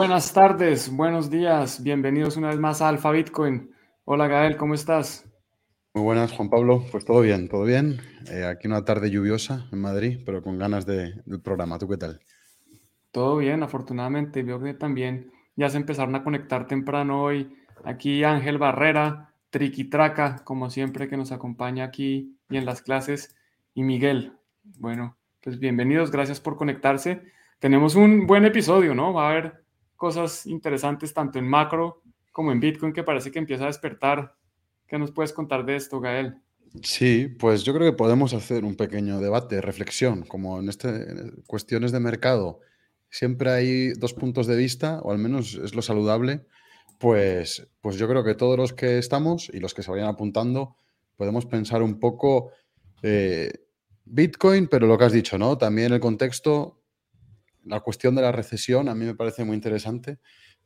Buenas tardes, buenos días, bienvenidos una vez más a Alfa Bitcoin. Hola Gael, ¿cómo estás? Muy buenas, Juan Pablo. Pues todo bien, todo bien. Eh, aquí una tarde lluviosa en Madrid, pero con ganas de, del programa. ¿Tú qué tal? Todo bien, afortunadamente. Veo que también ya se empezaron a conectar temprano hoy. Aquí Ángel Barrera, Triquitraca, como siempre que nos acompaña aquí y en las clases, y Miguel. Bueno, pues bienvenidos, gracias por conectarse. Tenemos un buen episodio, ¿no? Va a haber cosas interesantes tanto en macro como en Bitcoin que parece que empieza a despertar. ¿Qué nos puedes contar de esto, Gael? Sí, pues yo creo que podemos hacer un pequeño debate, reflexión, como en, este, cuestiones de mercado. Siempre hay dos puntos de vista, o al menos es lo saludable. Pues, pues yo creo que todos los que estamos y los que se vayan apuntando podemos pensar un poco eh, Bitcoin, pero lo que has dicho, ¿no? También el contexto, la cuestión de la recesión a mí me parece muy interesante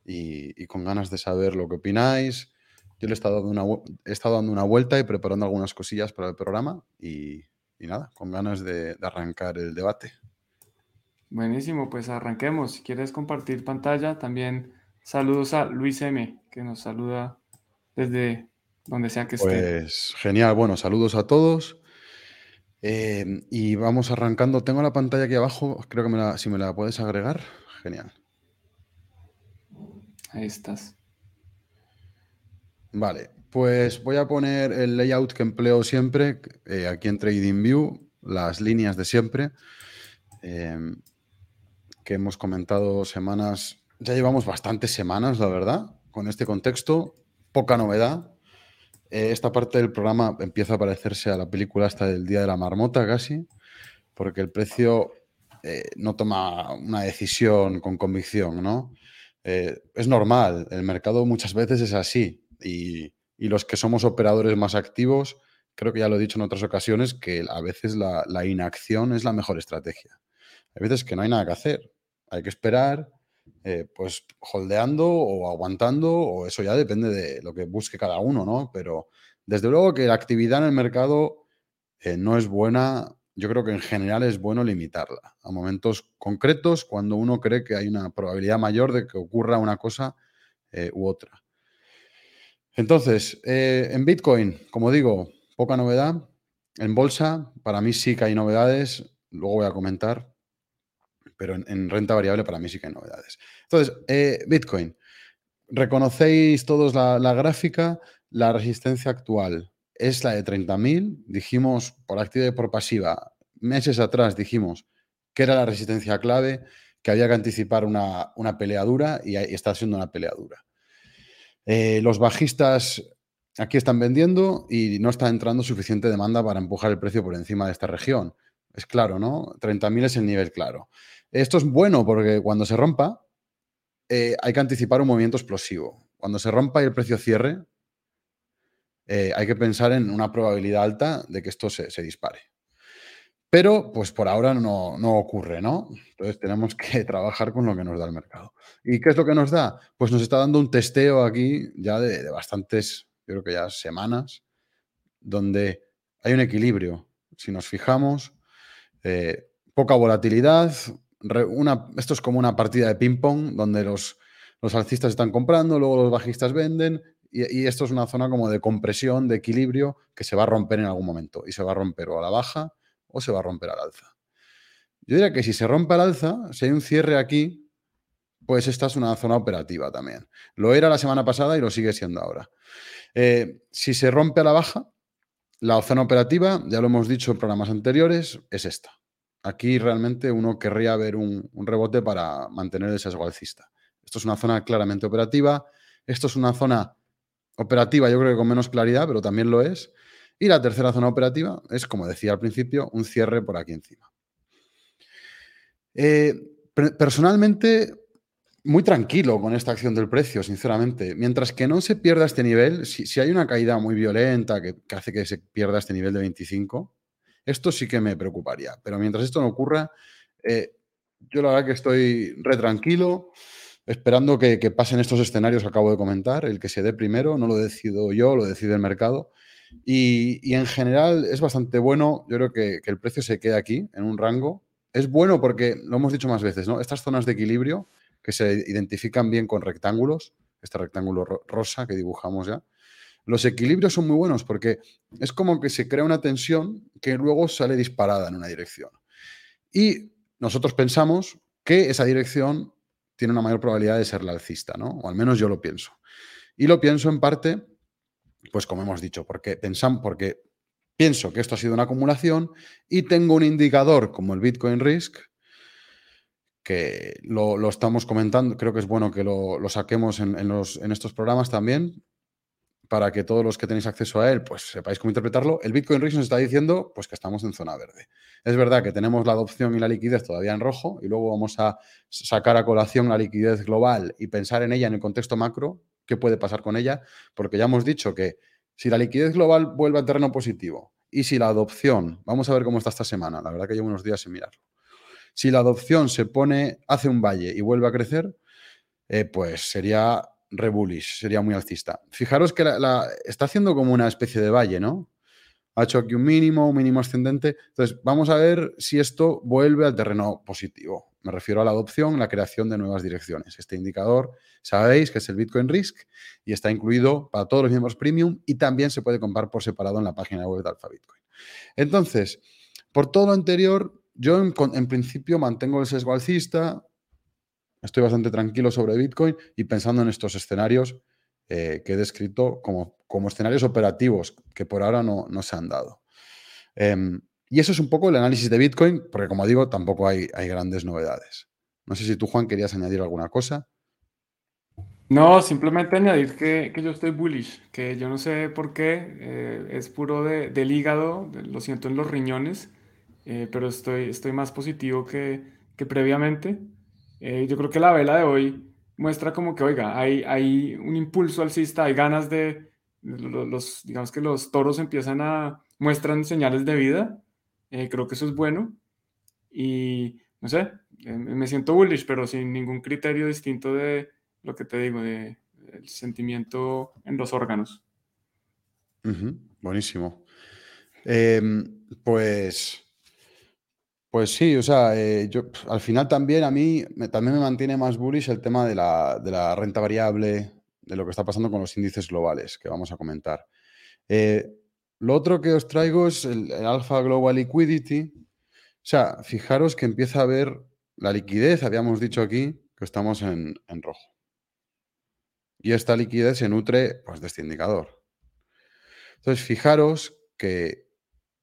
y, y, con ganas de saber lo que opináis. Yo le he estado, dando una, he estado dando una vuelta y preparando algunas cosillas para el programa y, y nada, con ganas de, de, arrancar el debate. Buenísimo, pues arranquemos. Si quieres compartir pantalla, también saludos a Luis M, que nos saluda desde donde sea que esté. Pues genial, bueno, saludos a todos. Eh, y vamos arrancando. Tengo la pantalla aquí abajo. Creo que me la, si me la puedes agregar, genial. Ahí estás. Vale, pues voy a poner el layout que empleo siempre eh, aquí en TradingView, las líneas de siempre, eh, que hemos comentado semanas. Ya llevamos bastantes semanas, la verdad, con este contexto. Poca novedad. Eh, esta parte del programa empieza a parecerse a la película hasta del Día de la Marmota casi, porque el precio eh, no toma una decisión con convicción, ¿no? Eh, es normal, el mercado muchas veces es así y, los que somos operadores más activos, creo que ya lo he dicho en otras ocasiones, que a veces la, la inacción es la mejor estrategia. Hay veces que no hay nada que hacer, hay que esperar, eh, pues holdeando o aguantando, o eso ya depende de lo que busque cada uno, ¿no? Pero desde luego que la actividad en el mercado eh, no es buena, yo creo que en general es bueno limitarla a momentos concretos cuando uno cree que hay una probabilidad mayor de que ocurra una cosa eh, u otra. Entonces, en Bitcoin, como digo, poca novedad. En bolsa, para mí sí que hay novedades, luego voy a comentar, pero en, en, renta variable para mí sí que hay novedades. Entonces, eh, Bitcoin, reconocéis todos la, gráfica, la resistencia actual es la de 30.000, dijimos por activa y por pasiva, meses atrás dijimos que era la resistencia clave, que había que anticipar una, una pelea dura y, y, está siendo una pelea dura. Eh, los bajistas aquí están vendiendo y no está entrando suficiente demanda para empujar el precio por encima de esta región. Es claro, ¿no? 30.000 es el nivel claro. Esto es bueno porque cuando se rompa, eh, hay que anticipar un movimiento explosivo. Cuando se rompa y el precio cierre, eh, hay que pensar en una probabilidad alta de que esto se, dispare. Pero, pues por ahora no, ocurre, ¿no? Entonces tenemos que trabajar con lo que nos da el mercado. ¿Y qué es lo que nos da? Pues nos está dando un testeo aquí ya de, de bastantes, yo creo que ya semanas, donde hay un equilibrio. Si nos fijamos, eh, poca volatilidad, esto es como una partida de ping-pong donde los, los, alcistas están comprando, luego los bajistas venden y, y, esto es una zona como de compresión, de equilibrio que se va a romper en algún momento y se va a romper o a la baja o se va a romper al alza. Yo diría que si se rompe al alza, si hay un cierre aquí, pues esta es una zona operativa también. Lo era la semana pasada y lo sigue siendo ahora. Eh, si se rompe a la baja, la zona operativa, ya lo hemos dicho en programas anteriores, es esta. Aquí realmente uno querría ver un, rebote para mantener el sesgo. Esto es una zona claramente operativa. Esto es una zona operativa, yo creo que con menos claridad, pero también lo es. Y la tercera zona operativa es, como decía al principio, un cierre por aquí encima. Eh, personalmente, muy tranquilo con esta acción del precio, sinceramente. Mientras que no se pierda este nivel, si, hay una caída muy violenta que hace que se pierda este nivel de 25, esto sí que me preocuparía. Pero mientras esto no ocurra, eh, yo la verdad que estoy re tranquilo, esperando que, pasen estos escenarios que acabo de comentar. El que se dé primero, no lo decido yo, lo decide el mercado. Y, en general es bastante bueno. Yo creo que, que, el precio se quede aquí, en un rango. Es bueno porque, lo hemos dicho más veces, ¿no? Estas zonas de equilibrio, que se identifican bien con rectángulos, este rectángulo rosa que dibujamos ya. Los equilibrios son muy buenos porque es como que se crea una tensión que luego sale disparada en una dirección. Y nosotros pensamos que esa dirección tiene una mayor probabilidad de ser la alcista, ¿no? O al menos yo lo pienso. Y lo pienso en parte, pues como hemos dicho, porque, porque pienso que esto ha sido una acumulación y tengo un indicador como el Bitcoin Risk, que lo, estamos comentando, creo que es bueno que lo, saquemos en, en estos programas también, para que todos los que tenéis acceso a él, pues sepáis cómo interpretarlo. El Bitcoin nos está diciendo, pues que estamos en zona verde. Es verdad que tenemos la adopción y la liquidez todavía en rojo y luego vamos a sacar a colación la liquidez global y pensar en ella en el contexto macro, qué puede pasar con ella, porque ya hemos dicho que si la liquidez global vuelve a terreno positivo y si la adopción, vamos a ver cómo está esta semana, la verdad que llevo unos días sin mirarlo. Si la adopción se pone, hace un valle y vuelve a crecer, eh, pues sería rebullish, sería muy alcista. Fijaros que la, está haciendo como una especie de valle, ¿no? Ha hecho aquí un mínimo, un mínimo ascendente. Entonces, vamos a ver si esto vuelve al terreno positivo. Me refiero a la adopción, la creación de nuevas direcciones. Este indicador, sabéis que es el Bitcoin Risk y está incluido para todos los miembros premium y también se puede comprar por separado en la página web de Alpha Bitcoin. Entonces, por todo lo anterior, yo en, en principio mantengo el sesgo alcista, estoy bastante tranquilo sobre Bitcoin y pensando en estos escenarios eh, que he descrito como, como, escenarios operativos que por ahora no, se han dado. Em, y eso es un poco el análisis de Bitcoin, porque como digo, tampoco hay, hay grandes novedades. No sé si tú, Juan, querías añadir alguna cosa. No, simplemente añadir que, yo estoy bullish, que yo no sé por qué, eh, es puro del hígado, lo siento en los riñones, eh, pero estoy, estoy más positivo que, que previamente. Eh, yo creo que la vela de hoy muestra como que, oiga, hay, hay un impulso alcista, hay ganas de, los, digamos que los toros empiezan a, muestran señales de vida, eh, creo que eso es bueno y, no sé, eh, me siento bullish, pero sin ningún criterio distinto de lo que te digo, de, sentimiento en los órganos. Buenísimo. Em, pues pues sí, o sea, eh, yo al final también a mí también me mantiene más bullish el tema de la, renta variable, de lo que está pasando con los índices globales, que vamos a comentar. Eh, lo otro que os traigo es el, Alpha Global Liquidity. O sea, fijaros que empieza a ver la liquidez, habíamos dicho aquí que estamos en, en rojo. Y esta liquidez se nutre pues, de este indicador. Entonces, fijaros que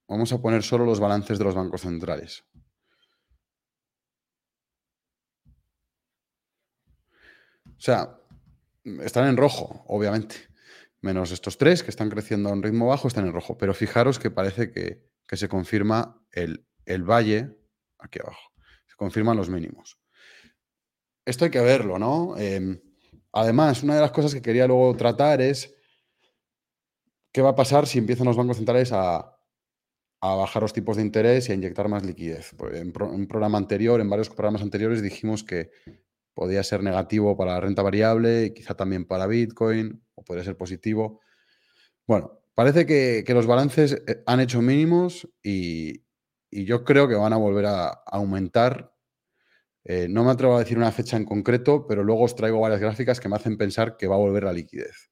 vamos a poner solo los balances de los bancos centrales. O sea, están en rojo, obviamente. Menos estos tres que están creciendo a un ritmo bajo, están en rojo. Pero fijaros que parece que, se confirma el, valle aquí abajo. Se confirman los mínimos. Esto hay que verlo, ¿no? Em, además, una de las cosas que quería luego tratar es qué va a pasar si empiezan los bancos centrales a, bajar los tipos de interés y a inyectar más liquidez. Pues en, un programa anterior, en varios programas anteriores, dijimos que podría ser negativo para la renta variable, quizá también para Bitcoin, o podría ser positivo. Bueno, parece que, los balances eh, han hecho mínimos y, yo creo que van a volver a, aumentar. Eh, no me atrevo a decir una fecha en concreto, pero luego os traigo varias gráficas que me hacen pensar que va a volver la liquidez.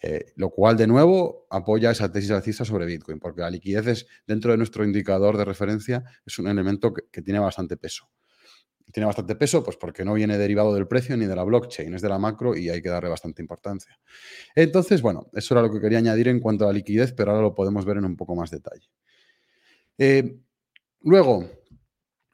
Eh, lo cual, de nuevo, apoya esa tesis alcista sobre Bitcoin, porque la liquidez es, dentro de nuestro indicador de referencia, es un elemento que tiene bastante peso tiene bastante peso, pues porque no viene derivado del precio ni de la blockchain, es de la macro y hay que darle bastante importancia. Entonces, bueno, eso era lo que quería añadir en cuanto a la liquidez, pero ahora lo podemos ver en un poco más detalle. Eh, luego,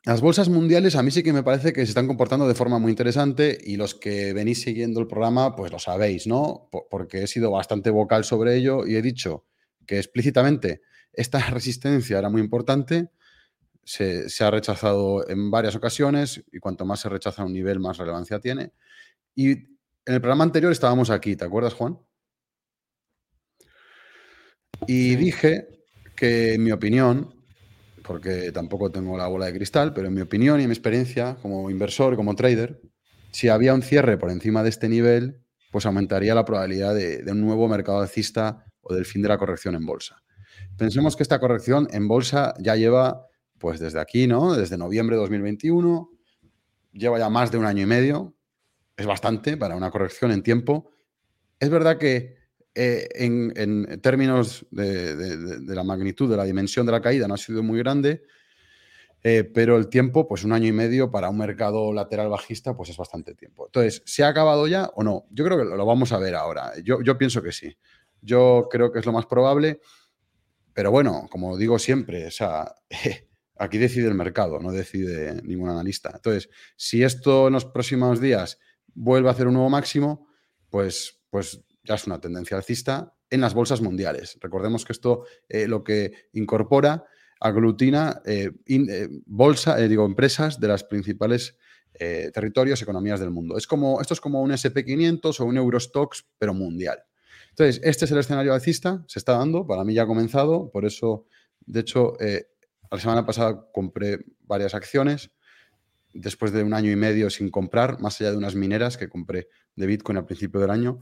las bolsas mundiales a mí sí que me parece que se están comportando de forma muy interesante y los que venís siguiendo el programa, pues lo sabéis, ¿no? Porque he sido bastante vocal sobre ello y he dicho que explícitamente esta resistencia era muy importante se, ha rechazado en varias ocasiones y cuanto más se rechaza a un nivel, más relevancia tiene. Y en el programa anterior estábamos aquí, ¿te acuerdas, Juan? Y dije que en mi opinión, porque tampoco tengo la bola de cristal, pero en mi opinión y en mi experiencia como inversor, como trader, si había un cierre por encima de este nivel, pues aumentaría la probabilidad de, de un nuevo mercado alcista o del fin de la corrección en bolsa. Pensemos que esta corrección en bolsa ya lleva pues desde aquí, ¿no? Desde noviembre de 2021, lleva ya más de un año y medio. es bastante para una corrección en tiempo. Es verdad que eh, en, términos de, la magnitud, de la dimensión de la caída, no ha sido muy grande, eh, pero el tiempo, pues un año y medio para un mercado lateral bajista, pues es bastante tiempo. Entonces, ¿se ha acabado ya o no? Yo creo que lo, vamos a ver ahora. Yo, yo pienso que sí. Yo creo que es lo más probable, pero bueno, como digo siempre, o sea, aquí decide el mercado, no decide ningún analista. Entonces, si esto en los próximos días vuelve a hacer un nuevo máximo, pues, pues ya es una tendencia alcista en las bolsas mundiales. Recordemos que esto eh, lo que incorpora, aglutina eh, eh, bolsa, digo, empresas de las principales territorios, economías del mundo. Es como, esto es como un SP500 o un Eurostox, pero mundial. Entonces, este es el escenario alcista, se está dando, para mí ya ha comenzado, por eso, de hecho, la semana pasada compré varias acciones, después de un año y medio sin comprar, más allá de unas mineras que compré de Bitcoin al principio del año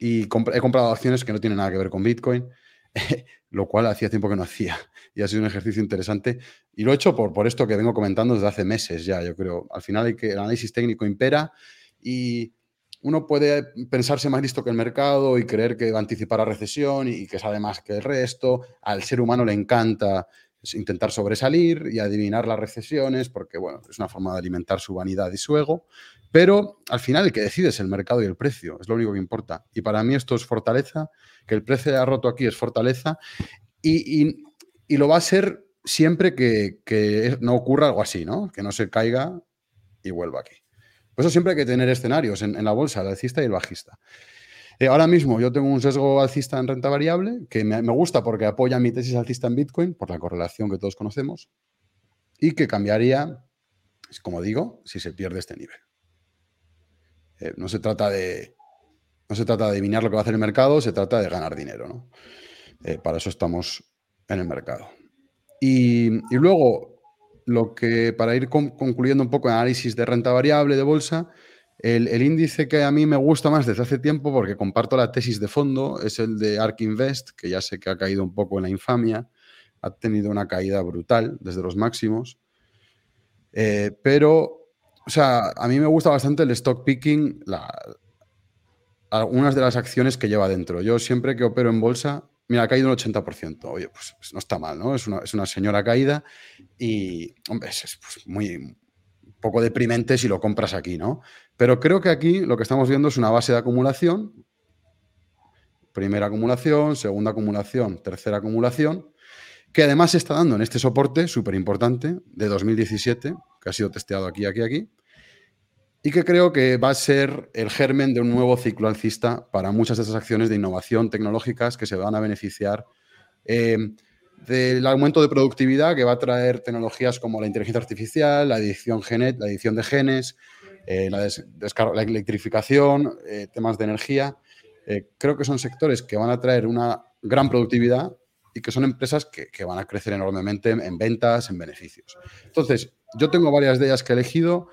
y he comprado acciones que no tienen nada que ver con Bitcoin, lo cual hacía tiempo que no hacía y ha sido un ejercicio interesante. Y lo he hecho por, por esto que vengo comentando desde hace meses ya, yo creo. Al final hay que, el análisis técnico impera y uno puede pensarse más listo que el mercado y creer que va a anticipar la recesión y que sabe más que el resto. Al ser humano le encanta intentar sobresalir y adivinar las recesiones, porque bueno, es una forma de alimentar su vanidad y su ego. Pero al final el que decide es el mercado y el precio, es lo único que importa. Y para mí esto es fortaleza, que el precio ha roto aquí es fortaleza y, lo va a ser siempre que, no ocurra algo así, ¿no? Que no se caiga y vuelva aquí. Por eso siempre hay que tener escenarios en, la bolsa, el alcista y el bajista. Eh, ahora mismo yo tengo un sesgo alcista en renta variable que me, gusta porque apoya mi tesis alcista en Bitcoin por la correlación que todos conocemos y que cambiaría, como digo, si se pierde este nivel. Eh, no, se trata de, no se trata de adivinar lo que va a hacer el mercado, se trata de ganar dinero. ¿no? Eh, para eso estamos en el mercado. Y, luego, lo que para ir concluyendo un poco el análisis de renta variable de bolsa, el, índice que a mí me gusta más desde hace tiempo, porque comparto la tesis de fondo, es el de ARK Invest, que ya sé que ha caído un poco en la infamia, ha tenido una caída brutal desde los máximos, eh, pero o sea, a mí me gusta bastante el stock picking, algunas de las acciones que lleva dentro. Yo siempre que opero en bolsa, mira, ha caído un 80%. Oye, pues, pues, no está mal, ¿no? Es una, señora caída y, hombre, es, pues, muy poco deprimente si lo compras aquí, ¿no? Pero creo que aquí lo que estamos viendo es una base de acumulación. Primera acumulación, segunda acumulación, tercera acumulación, que además se está dando en este soporte súper importante de 2017, que ha sido testeado aquí, aquí, aquí, y que creo que va a ser el germen de un nuevo ciclo alcista para muchas de esas acciones de innovación tecnológicas que se van a beneficiar eh, del aumento de productividad que va a traer tecnologías como la inteligencia artificial, la edición, genet, la edición de genes, eh, la, electrificación, eh, temas de energía. creo que son sectores que van a traer una gran productividad y que son empresas que, van a crecer enormemente en, en ventas, en beneficios. Entonces, yo tengo varias de ellas que he elegido.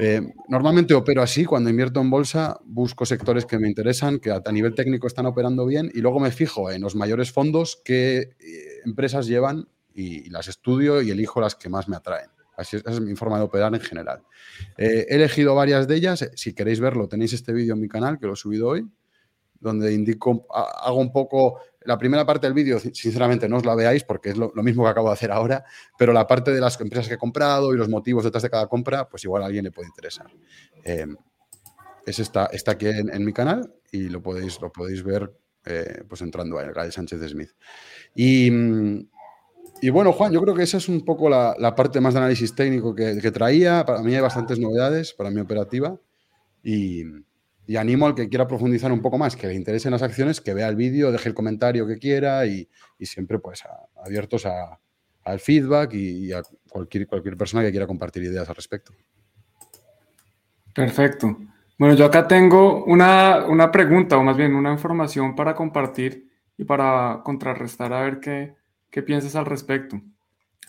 Eh, normalmente opero así, cuando invierto en bolsa, busco sectores que me interesan, que a, nivel técnico están operando bien y luego me fijo en los mayores fondos que eh, empresas llevan y, las estudio y elijo las que más me atraen. Así es, esa es mi forma de operar en general. Eh, he elegido varias de ellas. Si queréis verlo, tenéis este vídeo en mi canal que lo he subido hoy, donde indico, hago un poco la primera parte del vídeo, sinceramente, no os la veáis porque es lo, mismo que acabo de hacer ahora, pero la parte de las empresas que he comprado y los motivos detrás de cada compra, pues igual a alguien le puede interesar. Eh, es está aquí en, mi canal y lo podéis, lo podéis ver eh, pues entrando ahí, Gael Sánchez Smith. Y, y, bueno, Juan, yo creo que esa es un poco la, parte más de análisis técnico que, que, traía. Para mí hay bastantes novedades para mi operativa y, y animo al que quiera profundizar un poco más, que le interesen las acciones, que vea el vídeo, deje el comentario que quiera y, siempre pues abiertos al feedback y, a cualquier, cualquier persona que quiera compartir ideas al respecto. Perfecto. Bueno, yo acá tengo una, una, pregunta o más bien una información para compartir y para contrarrestar a ver qué, qué piensas al respecto.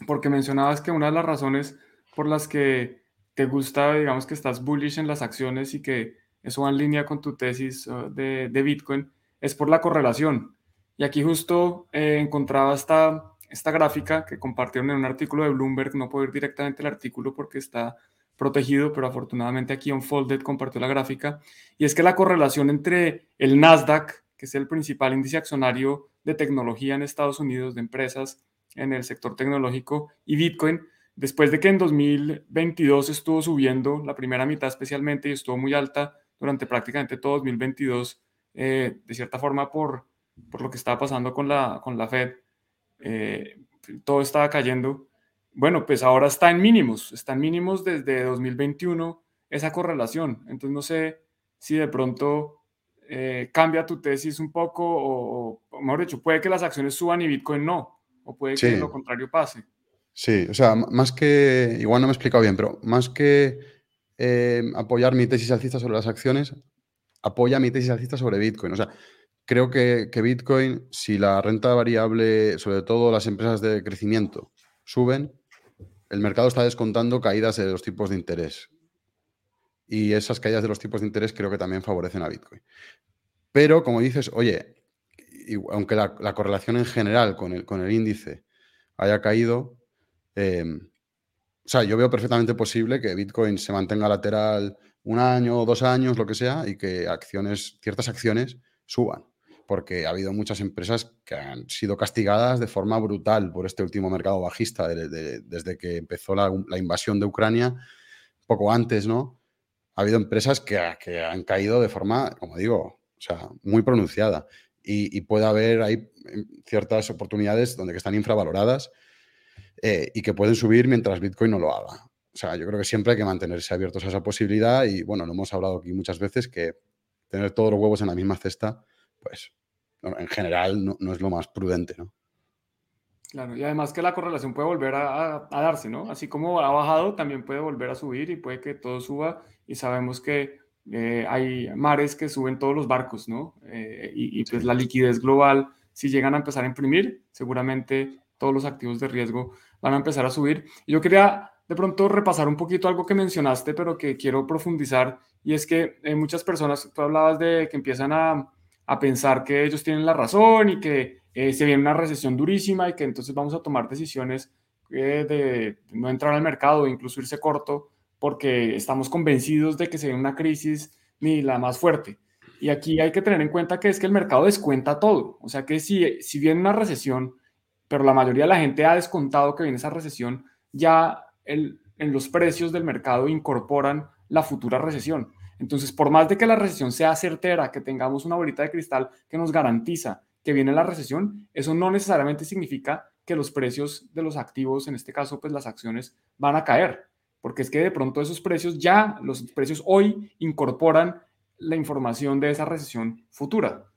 Porque mencionabas que una de las razones por las que te gusta, digamos que estás bullish en las acciones y que eso va en línea con tu tesis uh, de, Bitcoin, es por la correlación. Y aquí justo eh, encontraba esta, esta gráfica que compartieron en un artículo de Bloomberg, no puedo ir directamente al artículo porque está protegido, pero afortunadamente aquí Unfolded compartió la gráfica, y es que la correlación entre el Nasdaq, que es el principal índice accionario de tecnología en Estados Unidos, de empresas en el sector tecnológico, y Bitcoin, después de que en 2022 estuvo subiendo, la primera mitad especialmente, y estuvo muy alta durante prácticamente todo 2022, eh, de cierta forma por, por lo que estaba pasando con la, con la Fed, eh, todo estaba cayendo bueno, pues ahora está en mínimos, está en mínimos desde 2021 esa correlación. Entonces no sé si de pronto eh, cambia tu tesis un poco o, mejor dicho, puede que las acciones suban y Bitcoin no, o puede que lo contrario pase. Sí, o sea, más que, igual no me he explicado bien, pero más que eh, apoyar mi tesis alcista sobre las acciones, apoya mi tesis alcista sobre Bitcoin. O sea, creo que, Bitcoin, si la renta variable, sobre todo las empresas de crecimiento, suben, el mercado está descontando caídas de los tipos de interés. Y esas caídas de los tipos de interés creo que también favorecen a Bitcoin. Pero, como dices, oye, aunque la, correlación en general con el, con el índice haya caído, em, o sea, yo veo perfectamente posible que Bitcoin se mantenga lateral un año dos años, lo que sea, y que acciones, ciertas acciones suban porque ha habido muchas empresas que han sido castigadas de forma brutal por este último mercado bajista desde que empezó la, invasión de Ucrania, poco antes, ¿no? Ha habido empresas que, han caído de forma, como digo, o sea, muy pronunciada. Y, puede haber hay ciertas oportunidades donde que están infravaloradas eh, y que pueden subir mientras Bitcoin no lo haga. O sea, yo creo que siempre hay que mantenerse abiertos a esa posibilidad y, bueno, lo hemos hablado aquí muchas veces que tener todos los huevos en la misma cesta, pues en general no, es lo más prudente, ¿no? Claro, y además que la correlación puede volver a, darse, ¿no? Así como ha bajado, también puede volver a subir y puede que todo suba y sabemos que eh, hay mares que suben todos los barcos, ¿no? Eh, y, pues la liquidez global, si llegan a empezar a imprimir, seguramente todos los activos de riesgo van a empezar a subir. Y yo quería de pronto repasar un poquito algo que mencionaste, pero que quiero profundizar, y es que eh, muchas personas, tú hablabas de que empiezan a a pensar que ellos tienen la razón y que eh, se viene una recesión durísima y que entonces vamos a tomar decisiones eh, de no entrar al mercado, incluso irse corto, porque estamos convencidos de que se viene una crisis ni la más fuerte. Y aquí hay que tener en cuenta que es que el mercado descuenta todo. O sea que si, si viene una recesión, pero la mayoría de la gente ha descontado que viene esa recesión, ya el, en los precios del mercado incorporan la futura recesión. Entonces, por más de que la recesión sea certera, que tengamos una bolita de cristal que nos garantiza que viene la recesión, eso no necesariamente significa que los precios de los activos, en este caso, pues las acciones, van a caer, porque es que de pronto esos precios ya, los precios hoy incorporan la información de esa recesión futura.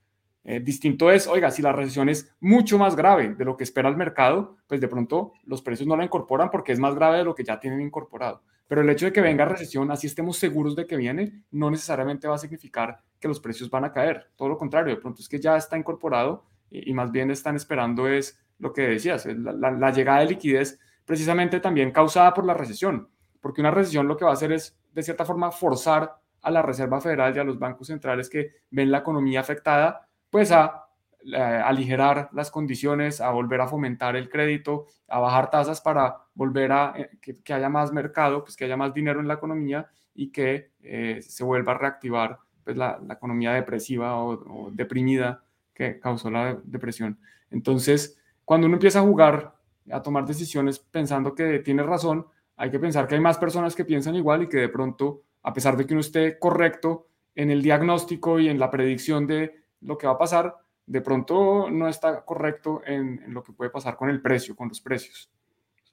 Eh, distinto es, oiga, si la recesión es mucho más grave de lo que espera el mercado, pues de pronto los precios no la incorporan porque es más grave de lo que ya tienen incorporado. Pero el hecho de que venga recesión, así estemos seguros de que viene, no necesariamente va a significar que los precios van a caer. Todo lo contrario, de pronto es que ya está incorporado y, más bien están esperando es lo que decías, la, llegada de liquidez precisamente también causada por la recesión, porque una recesión lo que va a hacer es, de cierta forma, forzar a la Reserva Federal y a los bancos centrales que ven la economía afectada, pues a eh, aligerar las condiciones, a volver a fomentar el crédito, a bajar tasas para volver a eh, que, haya más mercado, pues que haya más dinero en la economía y que eh, se vuelva a reactivar pues la, economía depresiva o, deprimida que causó la depresión. Entonces, cuando uno empieza a jugar, a tomar decisiones pensando que tiene razón, hay que pensar que hay más personas que piensan igual y que de pronto, a pesar de que uno esté correcto en el diagnóstico y en la predicción de lo que va a pasar, de pronto no está correcto en, lo que puede pasar con el precio, con los precios.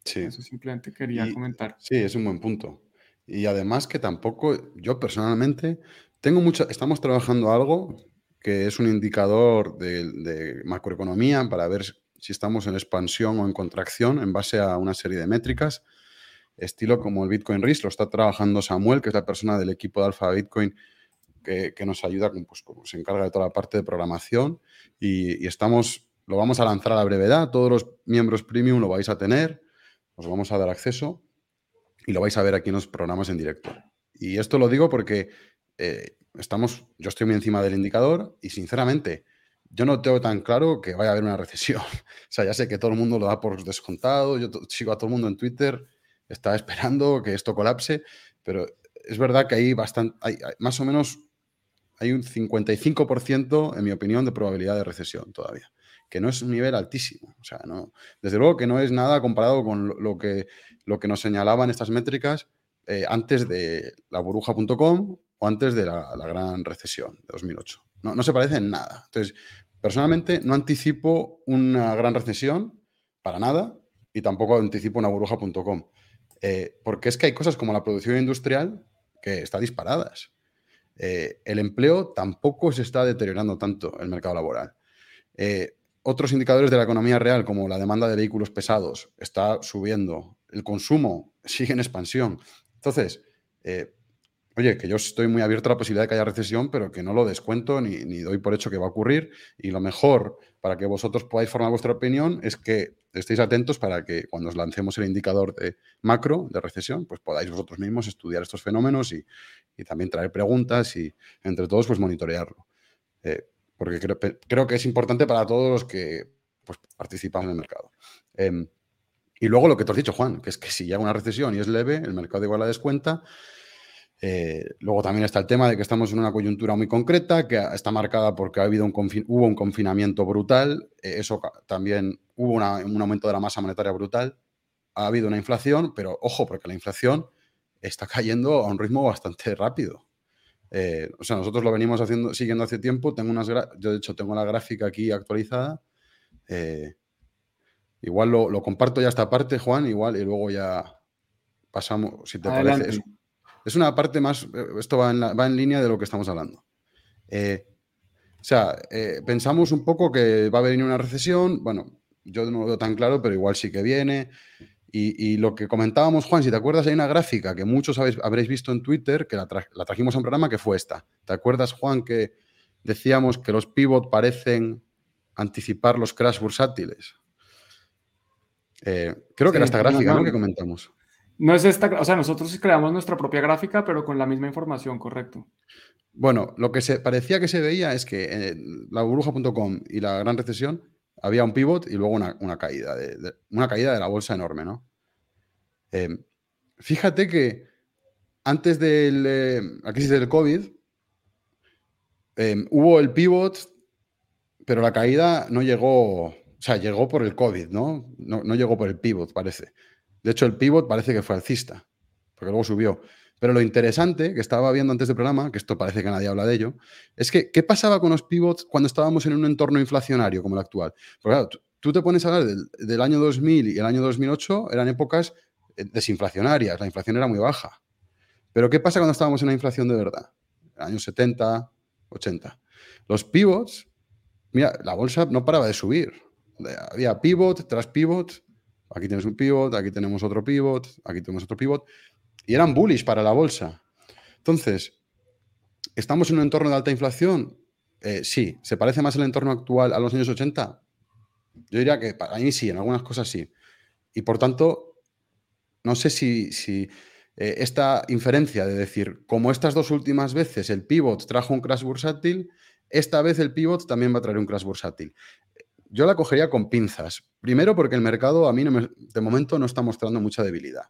Sí. Eso simplemente quería comentar. Sí, es un buen punto. Y además que tampoco, yo personalmente, tengo mucha, estamos trabajando algo que es un indicador de, macroeconomía para ver si estamos en expansión o en contracción en base a una serie de métricas, estilo como el Bitcoin Risk, lo está trabajando Samuel, que es la persona del equipo de Alfa Bitcoin que, nos ayuda, pues, se encarga de toda la parte de programación y, estamos, lo vamos a lanzar a la brevedad, todos los miembros premium lo vais a tener, os vamos a dar acceso y lo vais a ver aquí en los programas en directo. Y esto lo digo porque eh, estamos, yo estoy muy encima del indicador y sinceramente yo no tengo tan claro que vaya a haber una recesión. o sea, ya sé que todo el mundo lo da por descontado, yo sigo a todo el mundo en Twitter, está esperando que esto colapse, pero es verdad que hay bastante, hay, más o menos, hay un 55%, en mi opinión, de probabilidad de recesión todavía, que no es un nivel altísimo. O sea, no, desde luego que no es nada comparado con lo, que, lo que nos señalaban estas métricas eh, antes de la burbuja.com o antes de la, gran recesión de 2008. No, no se parece en nada. Entonces, personalmente no anticipo una gran recesión para nada y tampoco anticipo una burbuja.com. Eh, porque es que hay cosas como la producción industrial que está disparadas. Eh, el empleo tampoco se está deteriorando tanto el mercado laboral. Eh, otros indicadores de la economía real, como la demanda de vehículos pesados, está subiendo. El consumo sigue en expansión. Entonces, oye, que yo estoy muy abierto a la posibilidad de que haya recesión, pero que no lo descuento ni, doy por hecho que va a ocurrir. Y lo mejor para que vosotros podáis formar vuestra opinión es que estéis atentos para que cuando os lancemos el indicador de macro de recesión, pues podáis vosotros mismos estudiar estos fenómenos y, también traer preguntas y entre todos pues monitorearlo. Eh, porque creo, que es importante para todos los que pues, participan en el mercado. Em, y luego lo que te has dicho, Juan, que es que si llega una recesión y es leve, el mercado igual la descuenta eh, luego también está el tema de que estamos en una coyuntura muy concreta, que está marcada porque ha habido un hubo un confinamiento brutal, eh, eso también hubo un aumento de la masa monetaria brutal, ha habido una inflación, pero ojo, porque la inflación está cayendo a un ritmo bastante rápido. Eh, o sea, nosotros lo venimos haciendo, siguiendo hace tiempo. Tengo unas yo, de hecho, tengo la gráfica aquí actualizada. igual lo, comparto ya esta parte, Juan, igual, y luego ya pasamos, si te parece. Es una parte más, eh, esto va en, va en línea de lo que estamos hablando. Eh, o sea, eh, pensamos un poco que va a venir una recesión, bueno, yo no lo veo tan claro, pero igual sí que viene. Y, lo que comentábamos, Juan, si te acuerdas, hay una gráfica que muchos habréis visto en Twitter, que la, trajimos a un programa, que fue esta. ¿Te acuerdas, Juan, que decíamos que los pivot parecen anticipar los crash bursátiles? creo que era esta gráfica, ¿no? Que comentamos. No es esta, o sea, nosotros creamos nuestra propia gráfica, pero con la misma información, correcto. Bueno, lo que se parecía que se veía es que en la burbuja.com y la gran recesión había un pivot y luego una, caída, de, una caída de la bolsa enorme, ¿no? Em, fíjate que antes de eh, la crisis del COVID em, hubo el pivot, pero la caída no llegó, o sea, llegó por el COVID, ¿no? No, no llegó por el pivot, parece. De hecho, el pivot parece que fue alcista, porque luego subió. Pero lo interesante que estaba viendo antes del programa, que esto parece que nadie habla de ello, es que ¿qué pasaba con los pivots cuando estábamos en un entorno inflacionario como el actual? Porque claro, tú te pones a hablar del, año 2000 y el año 2008, eran épocas eh, desinflacionarias, la inflación era muy baja. Pero ¿qué pasa cuando estábamos en una inflación de verdad? Años 70, 80. Los pivots, mira, la bolsa no paraba de subir. Había pivot tras pivot Aquí tienes un pivot, aquí tenemos otro pivot, aquí tenemos otro pivot. Y eran bullish para la bolsa. Entonces, ¿estamos en un entorno de alta inflación? Eh, sí. ¿Se parece más el entorno actual a los años 80? Yo diría que para mí sí, en algunas cosas sí. Y por tanto, no sé si, eh, esta inferencia de decir, como estas dos últimas veces el pivot trajo un crash bursátil, esta vez el pivot también va a traer un crash bursátil yo la cogería con pinzas. Primero porque el mercado a mí de momento no está mostrando mucha debilidad.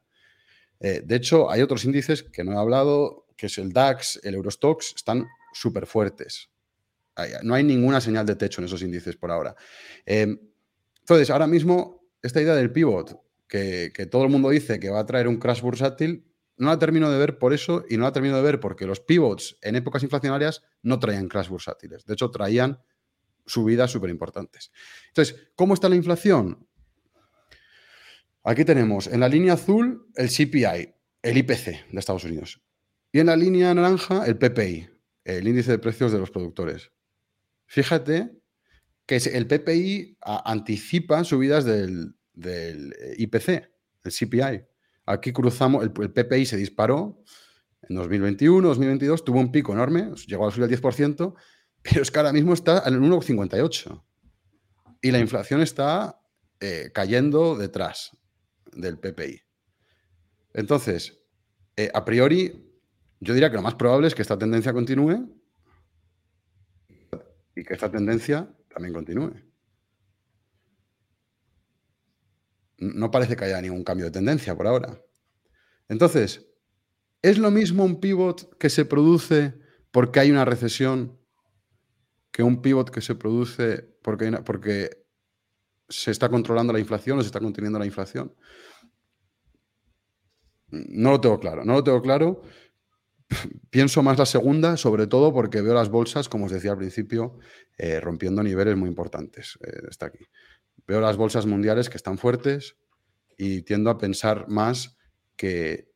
Eh, de hecho, hay otros índices que no he hablado, que es el DAX, el Eurostox, están súper fuertes. No hay ninguna señal de techo en esos índices por ahora. Eh, entonces, ahora mismo, esta idea del pivot, que, que, todo el mundo dice que va a traer un crash bursátil, no la termino de ver por eso y no la termino de ver porque los pivots en épocas inflacionarias no traían crash bursátiles. De hecho, traían subidas súper importantes. Entonces, ¿cómo está la inflación? Aquí tenemos en la línea azul el CPI, el IPC de Estados Unidos. Y en la línea naranja el PPI, el índice de precios de los productores. Fíjate que el PPI anticipa subidas del, IPC, el CPI. Aquí cruzamos, el, el, PPI se disparó en 2021, 2022, tuvo un pico enorme, llegó a subir al 10%, pero es que ahora mismo está en el 1,58. Y la inflación está eh, cayendo detrás del PPI. Entonces, eh, a priori, yo diría que lo más probable es que esta tendencia continúe y que esta tendencia también continúe. No parece que haya ningún cambio de tendencia por ahora. Entonces, ¿Es lo mismo un pivot que se produce porque hay una recesión que un pivot que se produce porque, porque se está controlando la inflación o se está conteniendo la inflación? No lo tengo claro, no lo tengo claro. Pienso más la segunda, sobre todo porque veo las bolsas, como os decía al principio, eh, rompiendo niveles muy importantes. Eh, está aquí. Veo las bolsas mundiales que están fuertes y tiendo a pensar más que,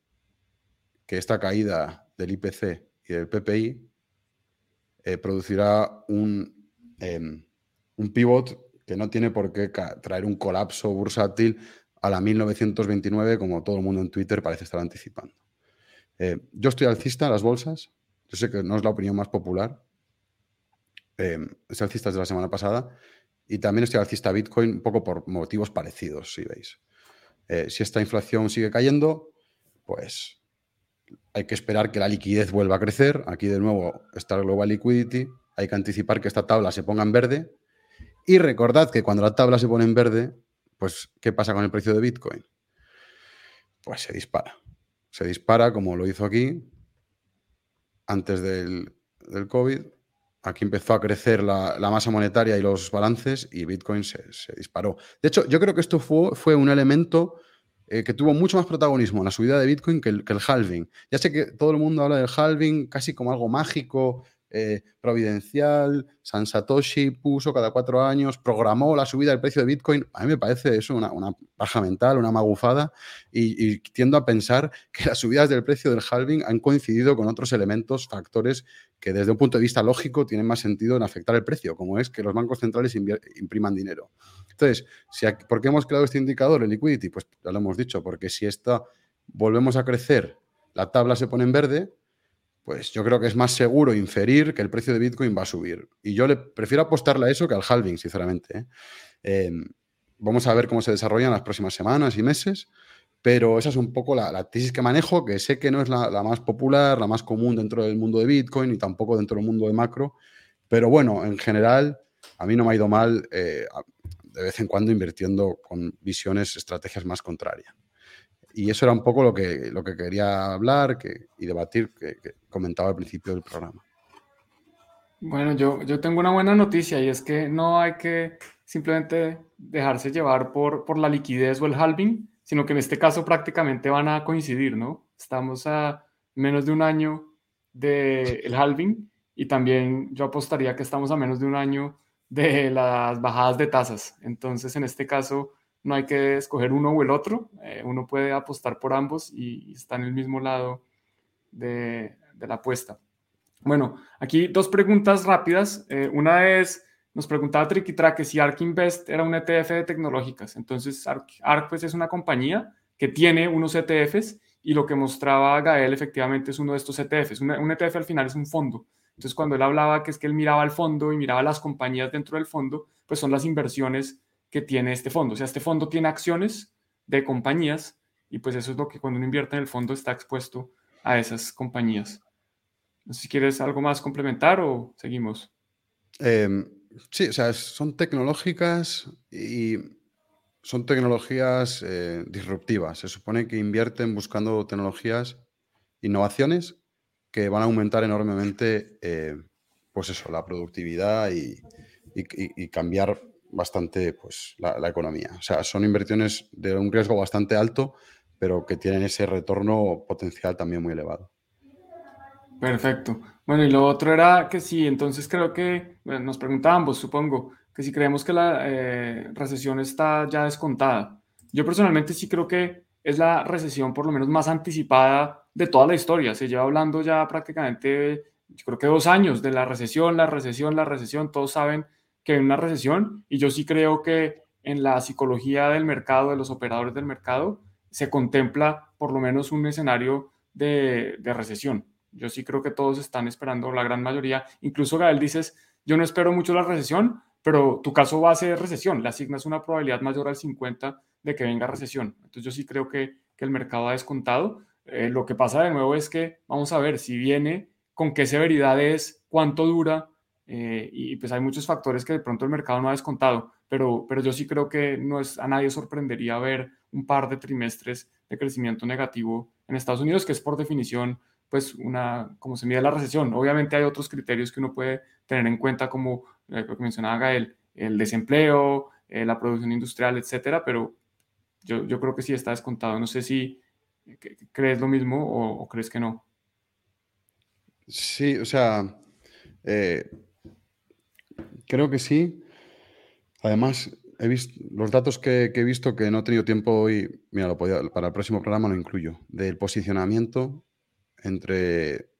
que esta caída del IPC y del PPI eh, producirá un, em, un pivot que no tiene por qué traer un colapso bursátil a la 1929, como todo el mundo en Twitter parece estar anticipando. Eh, yo estoy alcista a las bolsas, yo sé que no es la opinión más popular, estoy alcista desde la semana pasada, y también estoy alcista a Bitcoin un poco por motivos parecidos, si veis. Eh, si esta inflación sigue cayendo, pues hay que esperar que la liquidez vuelva a crecer. Aquí de nuevo está el Global Liquidity. Hay que anticipar que esta tabla se ponga en verde. Y recordad que cuando la tabla se pone en verde, pues, ¿qué pasa con el precio de Bitcoin? Pues se dispara. Se dispara como lo hizo aquí antes del, COVID. Aquí empezó a crecer la, masa monetaria y los balances y Bitcoin se, disparó. De hecho, yo creo que esto fue, fue un elemento eh, que tuvo mucho más protagonismo en la subida de Bitcoin que el, que el, halving. Ya sé que todo el mundo habla del halving casi como algo mágico, eh, providencial, San Satoshi puso cada cuatro años, programó la subida del precio de Bitcoin. A mí me parece eso una, una paja mental, una magufada, y, tiendo a pensar que las subidas del precio del halving han coincidido con otros elementos, factores que desde un punto de vista lógico tienen más sentido en afectar el precio, como es que los bancos centrales impriman dinero. Entonces, ¿por qué hemos creado este indicador, el liquidity? Pues ya lo hemos dicho, porque si esta volvemos a crecer, la tabla se pone en verde, pues yo creo que es más seguro inferir que el precio de Bitcoin va a subir. Y yo le prefiero apostarle a eso que al halving, sinceramente. ¿eh? Em, vamos a ver cómo se desarrollan las próximas semanas y meses, pero esa es un poco la, tesis que manejo, que sé que no es la, más popular, la más común dentro del mundo de Bitcoin y tampoco dentro del mundo de macro, pero bueno, en general, a mí no me ha ido mal eh, de vez en cuando invirtiendo con visiones, estrategias más contrarias. Y eso era un poco lo que, lo que quería hablar y debatir, que, comentaba al principio del programa. Bueno, yo, yo tengo una buena noticia y es que no hay que simplemente dejarse llevar por, por la liquidez o el halving, sino que en este caso prácticamente van a coincidir, ¿no? Estamos a menos de un año del halving y también yo apostaría que estamos a menos de un año de las bajadas de tasas. Entonces, en este caso, no hay que escoger uno o el otro, eh, uno puede apostar por ambos y, está en el mismo lado de, la apuesta. Bueno, aquí dos preguntas rápidas. Eh, una es, nos preguntaba Triquitra que si ARK Invest era un ETF de tecnológicas. Entonces, ARK, pues, es una compañía que tiene unos ETFs y lo que mostraba Gael efectivamente es uno de estos ETFs. Un, un ETF al final es un fondo. Entonces, cuando él hablaba que es que él miraba el fondo y miraba las compañías dentro del fondo, pues son las inversiones que tiene este fondo. O sea, este fondo tiene acciones de compañías y pues eso es lo que cuando uno invierte en el fondo está expuesto a esas compañías. No sé si quieres algo más complementar o seguimos. Em, sí, o sea, son tecnológicas y son tecnologías eh, disruptivas. Se supone que invierten buscando tecnologías, innovaciones que van a aumentar enormemente, eh, pues eso, la productividad y, y cambiar bastante pues, la, economía. O sea, son inversiones de un riesgo bastante alto, pero que tienen ese retorno potencial también muy elevado. Perfecto. Bueno, y lo otro era que sí, entonces creo que nos preguntábamos, supongo, que si creemos que la eh, recesión está ya descontada. Yo personalmente sí creo que es la recesión por lo menos más anticipada de toda la historia. Se lleva hablando ya prácticamente, yo creo que dos años de la recesión, la recesión, la recesión. Todos saben que una recesión y yo sí creo que en la psicología del mercado, de los operadores del mercado, se contempla por lo menos un escenario de, recesión. Yo sí creo que todos están esperando, la gran mayoría. Incluso Gael dices, yo no espero mucho la recesión, pero tu caso va a ser recesión. Le asignas una probabilidad mayor al 50 de que venga recesión. Entonces yo sí creo que, el mercado ha descontado. Eh, lo que pasa de nuevo es que vamos a ver si viene, con qué severidad es, cuánto dura, eh, y pues hay muchos factores que de pronto el mercado no ha descontado, pero, pero yo sí creo que no es, a nadie sorprendería ver un par de trimestres de crecimiento negativo en Estados Unidos, que es por definición, pues, una, como se mide la recesión. Obviamente hay otros criterios que uno puede tener en cuenta, como eh, lo que mencionaba Gael, el desempleo, eh, la producción industrial, etcétera, pero yo, yo, creo que sí está descontado. No sé si crees lo mismo o, crees que no. Sí, o sea, eh, creo que sí. Además, he visto los datos que, he visto que no he tenido tiempo hoy, mira, lo podía, para el próximo programa lo incluyo, del posicionamiento entre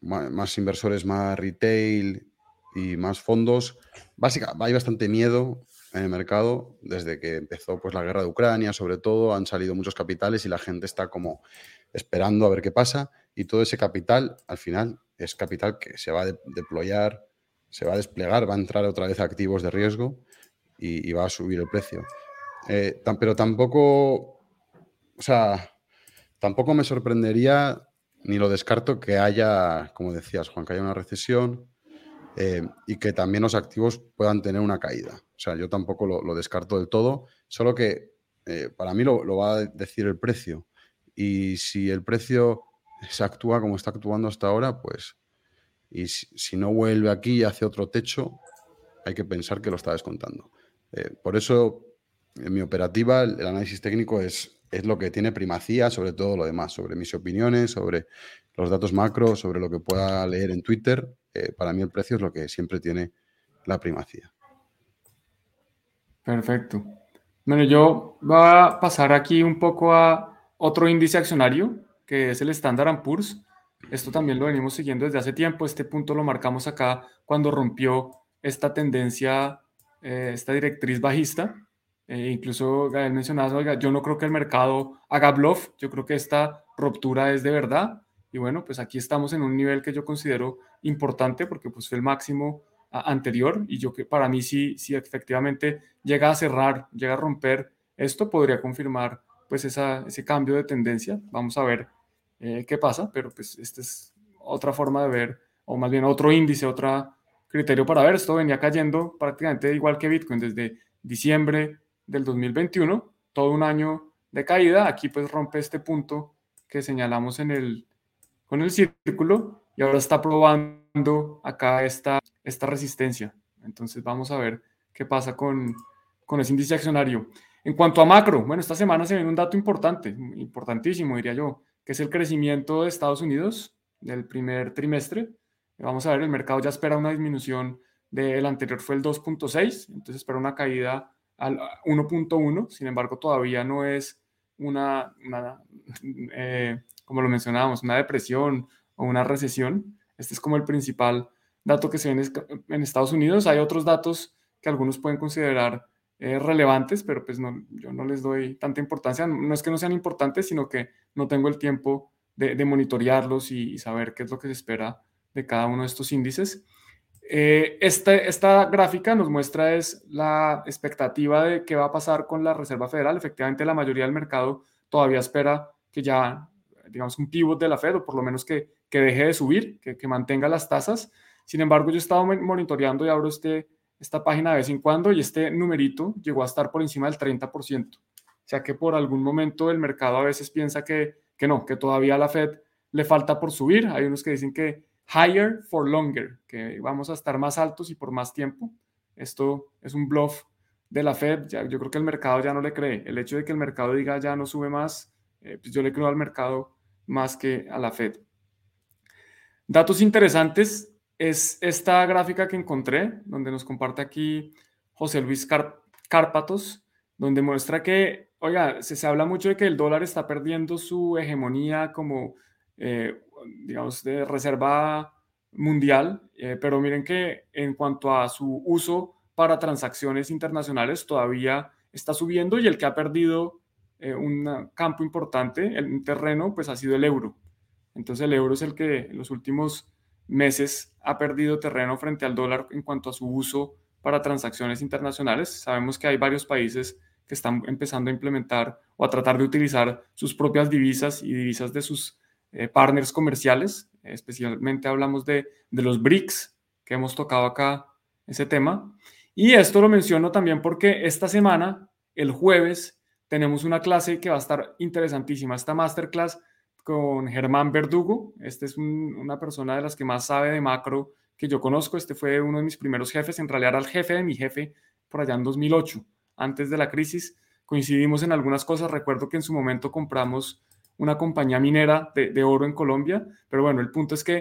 más inversores, más retail y más fondos. Básicamente, hay bastante miedo en el mercado desde que empezó pues, la guerra de Ucrania, sobre todo, han salido muchos capitales y la gente está como esperando a ver qué pasa y todo ese capital al final es capital que se va a deployar, se va a desplegar, va a entrar otra vez activos de riesgo y, va a subir el precio. Eh, pero tampoco, o sea, tampoco me sorprendería ni lo descarto que haya, como decías, Juan, que haya una recesión eh, y que también los activos puedan tener una caída. O sea, yo tampoco lo, descarto del todo, solo que eh, para mí lo, va a decir el precio. Y si el precio se actúa como está actuando hasta ahora, pues, y si, no vuelve aquí y hace otro techo, hay que pensar que lo está descontando. Eh, por eso, en mi operativa, el, análisis técnico es, es lo que tiene primacía sobre todo lo demás, sobre mis opiniones, sobre los datos macro, sobre lo que pueda leer en Twitter. Eh, para mí el precio es lo que siempre tiene la primacía. Perfecto. Bueno, yo voy a pasar aquí un poco a otro índice accionario, que es el Standard Poor's. Esto también lo venimos siguiendo desde hace tiempo. Este punto lo marcamos acá cuando rompió esta tendencia eh, esta directriz bajista. Eh, incluso Gael mencionaba, yo no creo que el mercado haga bluff, yo creo que esta ruptura es de verdad. Y bueno, pues aquí estamos en un nivel que yo considero importante porque pues fue el máximo anterior y yo que para mí sí, sí efectivamente llega a cerrar, llega a romper esto, podría confirmar pues esa, ese cambio de tendencia. Vamos a ver eh, qué pasa, pero pues esta es otra forma de ver, o más bien otro índice, otra criterio para ver. Esto venía cayendo prácticamente igual que Bitcoin desde diciembre del 2021, todo un año de caída. Aquí pues rompe este punto que señalamos en el, con el círculo y ahora está probando acá esta, esta resistencia. Entonces vamos a ver qué pasa con, con ese índice accionario. En cuanto a macro, bueno, esta semana se viene un dato importante, importantísimo diría yo, es el crecimiento de Estados Unidos del primer trimestre. Vamos a ver, el mercado ya espera una disminución del anterior fue el 2.6, entonces espera una caída al 1.1, sin embargo todavía no es una, eh, como lo mencionábamos, una depresión o una recesión. Este es como el principal dato que se ve en, Estados Unidos. Hay otros datos que algunos pueden considerar eh, relevantes, pero pues no, yo no les doy tanta importancia. No es que no sean importantes, sino que no tengo el tiempo de, monitorearlos y, saber qué es lo que se espera de cada uno de estos índices. Eh, este, esta gráfica nos muestra es la expectativa de qué va a pasar con la Reserva Federal. Efectivamente, la mayoría del mercado todavía espera que ya, digamos, un pivot de la Fed, o por lo menos que, que deje de subir, que, que, mantenga las tasas. Sin embargo, yo he estado monitoreando y abro este, esta página de vez en cuando y este numerito llegó a estar por encima del 30%. O sea que por algún momento el mercado a veces piensa que, que no, que todavía la Fed le falta por subir. Hay unos que dicen que higher for longer, que vamos a estar más altos y por más tiempo. Esto es un bluff de la Fed. Yo creo que el mercado ya no le cree. El hecho de que el mercado diga ya no sube más, eh, pues yo le creo al mercado más que a la Fed. Datos interesantes es esta gráfica que encontré, donde nos comparte aquí José Luis Cárpatos, donde muestra que, oiga, se, se, habla mucho de que el dólar está perdiendo su hegemonía como eh, digamos, de reserva mundial, eh, pero miren que en cuanto a su uso para transacciones internacionales todavía está subiendo y el que ha perdido eh, un campo importante, un terreno, pues ha sido el euro. Entonces el euro es el que en los últimos meses ha perdido terreno frente al dólar en cuanto a su uso para transacciones internacionales. Sabemos que hay varios países que están empezando a implementar o a tratar de utilizar sus propias divisas y divisas de sus eh, partners comerciales, especialmente hablamos de, de los BRICS, que hemos tocado acá ese tema. Y esto lo menciono también porque esta semana, el jueves, tenemos una clase que va a estar interesantísima. Esta masterclass con Germán Verdugo. Este es una persona de las que más sabe de macro que yo conozco. Este fue uno de mis primeros jefes. En realidad era el jefe de mi jefe por allá en 2008, antes de la crisis. Coincidimos en algunas cosas. Recuerdo que en su momento compramos una compañía minera de, oro en Colombia. Pero bueno, el punto es que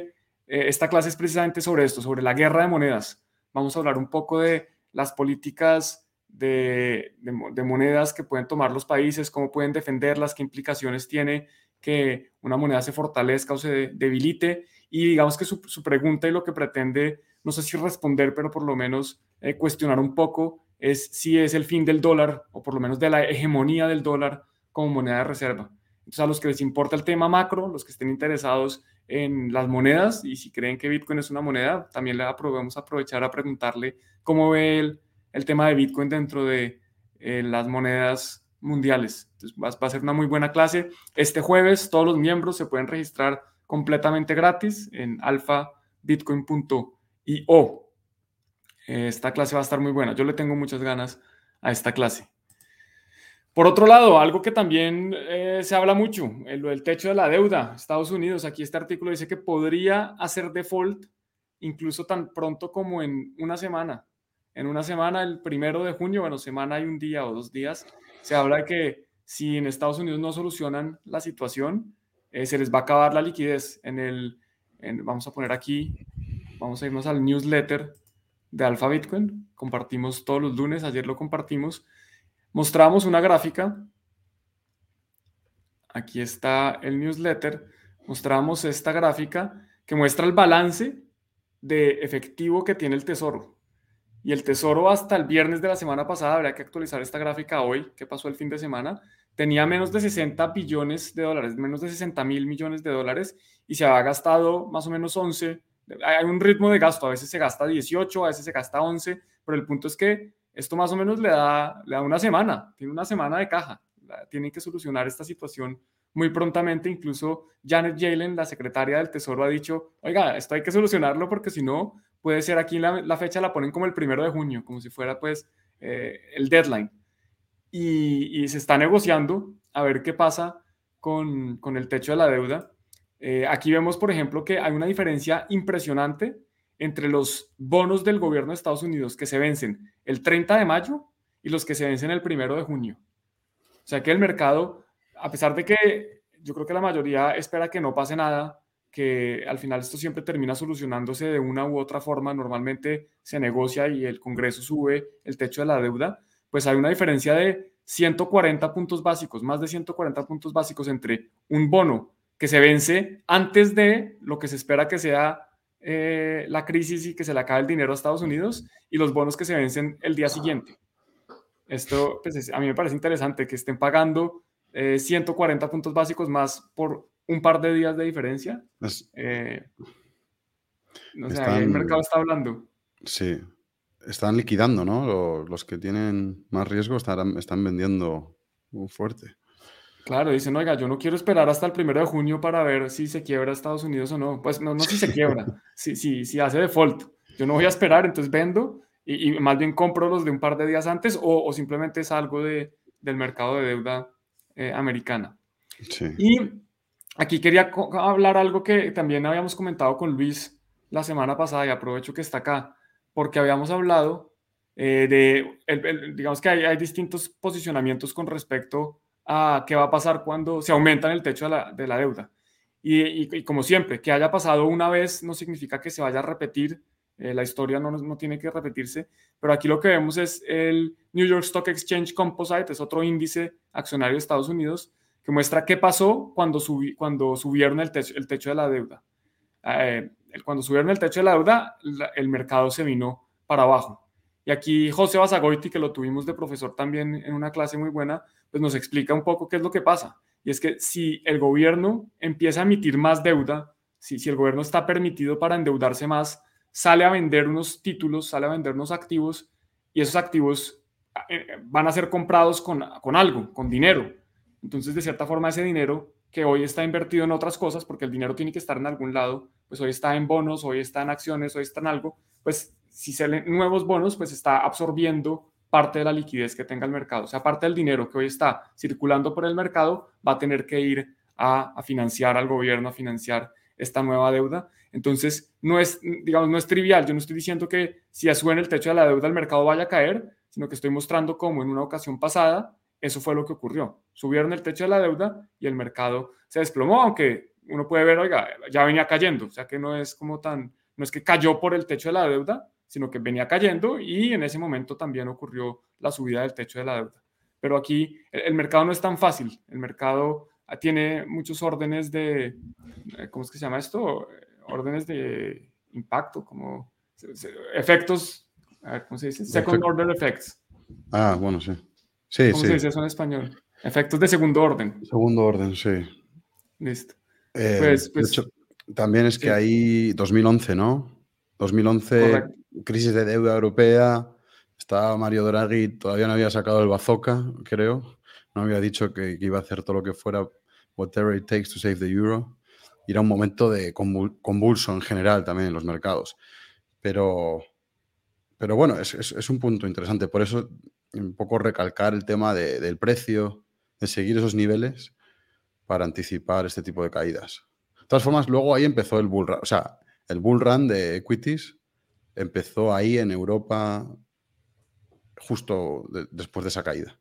eh, esta clase es precisamente sobre esto, sobre la guerra de monedas. Vamos a hablar un poco de las políticas de, monedas que pueden tomar los países, cómo pueden defenderlas, qué implicaciones tiene que una moneda se fortalezca o se debilite. Y digamos que su, pregunta y lo que pretende, no sé si responder, pero por lo menos eh, cuestionar un poco, es si es el fin del dólar o por lo menos de la hegemonía del dólar como moneda de reserva. Entonces, a los que les importa el tema macro, los que estén interesados en las monedas y si creen que Bitcoin es una moneda, también le vamos aprovechar a preguntarle cómo ve el, el tema de Bitcoin dentro de eh, las monedas mundiales. Entonces va, a ser una muy buena clase. Este jueves todos los miembros se pueden registrar completamente gratis en alfabitcoin.io. Esta clase va a estar muy buena. Yo le tengo muchas ganas a esta clase. Por otro lado, algo que también eh, se habla mucho, el, el techo de la deuda. Estados Unidos, aquí este artículo dice que podría hacer default incluso tan pronto como en una semana en una semana, el primero de junio, bueno, semana y un día o dos días, se habla de que si en Estados Unidos no solucionan la situación, eh, se les va a acabar la liquidez. En el, vamos a poner aquí, vamos a irnos al newsletter de Alpha Bitcoin, compartimos todos los lunes, ayer lo compartimos, mostramos una gráfica, aquí está el newsletter, mostramos esta gráfica que muestra el balance de efectivo que tiene el tesoro. Y el Tesoro hasta el viernes de la semana pasada, habría que actualizar esta gráfica hoy, que pasó el fin de semana, tenía menos de 60 billones de dólares, menos de 60 mil millones de dólares, y se había gastado más o menos 11. Hay un ritmo de gasto, a veces se gasta 18, a veces se gasta 11, pero el punto es que esto más o menos le da, le da una semana, tiene una semana de caja. Tienen que solucionar esta situación muy prontamente. Incluso Janet Yellen, la secretaria del Tesoro, ha dicho, oiga, esto hay que solucionarlo porque si no, puede ser aquí la, fecha la ponen como el primero de junio, como si fuera pues eh, el deadline. Y, se está negociando a ver qué pasa con, el techo de la deuda. Eh, aquí vemos, por ejemplo, que hay una diferencia impresionante entre los bonos del gobierno de Estados Unidos que se vencen el 30 de mayo y los que se vencen el primero de junio. O sea que el mercado, a pesar de que yo creo que la mayoría espera que no pase nada, que al final esto siempre termina solucionándose de una u otra forma, normalmente se negocia y el Congreso sube el techo de la deuda, pues hay una diferencia de 140 puntos básicos, más de 140 puntos básicos entre un bono que se vence antes de lo que se espera que sea eh, la crisis y que se le acabe el dinero a Estados Unidos y los bonos que se vencen el día siguiente. Esto, pues a mí me parece interesante que estén pagando 140 eh, puntos básicos más por un par de días de diferencia. Eh, no sé, el mercado está hablando. Sí, están liquidando, ¿no? Los, que tienen más riesgo están, están vendiendo muy fuerte. Claro, dicen, oiga, yo no quiero esperar hasta el primero de junio para ver si se quiebra Estados Unidos o no. Pues no, no si se quiebra, si, si, si hace default. Yo no voy a esperar, entonces vendo y, más bien compro los de un par de días antes o, o simplemente salgo de, del mercado de deuda eh, americana. Sí. Y Aquí quería hablar algo que también habíamos comentado con Luis la semana pasada y aprovecho que está acá, porque habíamos hablado eh, de, digamos que hay, distintos posicionamientos con respecto a qué va a pasar cuando se aumenta el techo de la, deuda. Y, como siempre, que haya pasado una vez no significa que se vaya a repetir, eh, la historia no, no tiene que repetirse, pero aquí lo que vemos es el New York Stock Exchange Composite, es otro índice accionario de Estados Unidos, que muestra qué pasó cuando, cuando subieron el techo, el techo de la deuda. Eh, cuando subieron el techo de la deuda, el mercado se vino para abajo. Y aquí José Basagoiti, que lo tuvimos de profesor también en una clase muy buena, pues nos explica un poco qué es lo que pasa. Y es que si el gobierno empieza a emitir más deuda, si, si el gobierno está permitido para endeudarse más, sale a vender unos títulos, sale a vender unos activos, y esos activos eh, van a ser comprados con, con algo, con dinero. Entonces, de cierta forma, ese dinero que hoy está invertido en otras cosas, porque el dinero tiene que estar en algún lado, pues hoy está en bonos, hoy está en acciones, hoy está en algo, pues si salen nuevos bonos, pues está absorbiendo parte de la liquidez que tenga el mercado. O sea, parte del dinero que hoy está circulando por el mercado va a tener que ir a, financiar al gobierno, a financiar esta nueva deuda. Entonces, no es, digamos, no es trivial. Yo no estoy diciendo que si suben el techo de la deuda el mercado vaya a caer, sino que estoy mostrando cómo en una ocasión pasada eso fue lo que ocurrió. Subieron el techo de la deuda y el mercado se desplomó, aunque uno puede ver, oiga, ya venía cayendo, o sea que no es como tan, no es que cayó por el techo de la deuda, sino que venía cayendo y en ese momento también ocurrió la subida del techo de la deuda. Pero aquí el, mercado no es tan fácil, el mercado tiene muchos órdenes de, ¿cómo es que se llama esto? Órdenes de impacto, como efectos, ¿cómo se dice? Second order effects. Ah, bueno, sí. Sí, ¿Cómo se dice eso en español? Efectos de segundo orden. Segundo orden, sí. Listo. Eh, pues, pues también es que ahí 2011, ¿no? 2011, crisis de deuda europea. Estaba Mario Draghi, todavía no había sacado el bazooka, creo. No había dicho que, iba a hacer todo lo que fuera, whatever it takes to save the euro. Y era un momento de convulso en general también en los mercados. Pero, pero bueno, es, es un punto interesante. Por eso un poco recalcar el tema del precio, de seguir esos niveles para anticipar este tipo de caídas. De todas formas, luego ahí empezó el bull run, o sea, el bull run de equities empezó ahí en Europa justo después de esa caída.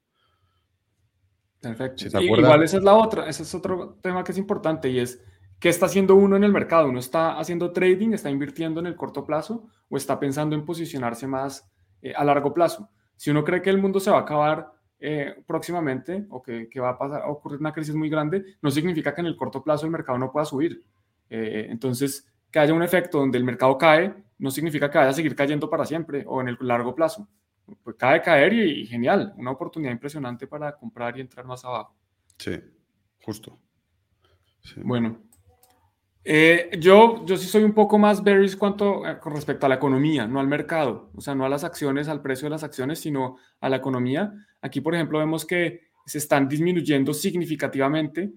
Perfecto. igual esa es la otra, ese es otro tema que es importante y es qué está haciendo uno en el mercado. ¿Uno está haciendo trading, está invirtiendo en el corto plazo o está pensando en posicionarse más eh, a largo plazo? Si uno cree que el mundo se va a acabar eh, próximamente o que, va a, pasar, a ocurrir una crisis muy grande, no significa que en el corto plazo el mercado no pueda subir. Eh, entonces, que haya un efecto donde el mercado cae, no significa que vaya a seguir cayendo para siempre o en el largo plazo. Pues cae, caer y, genial, una oportunidad impresionante para comprar y entrar más abajo. Sí, justo. Bueno, eh, yo, yo sí soy un poco más bearish cuanto, eh, con respecto a la economía, no al mercado, o sea, no a las acciones, al precio de las acciones, sino a la economía. Aquí, por ejemplo, vemos que se están disminuyendo significativamente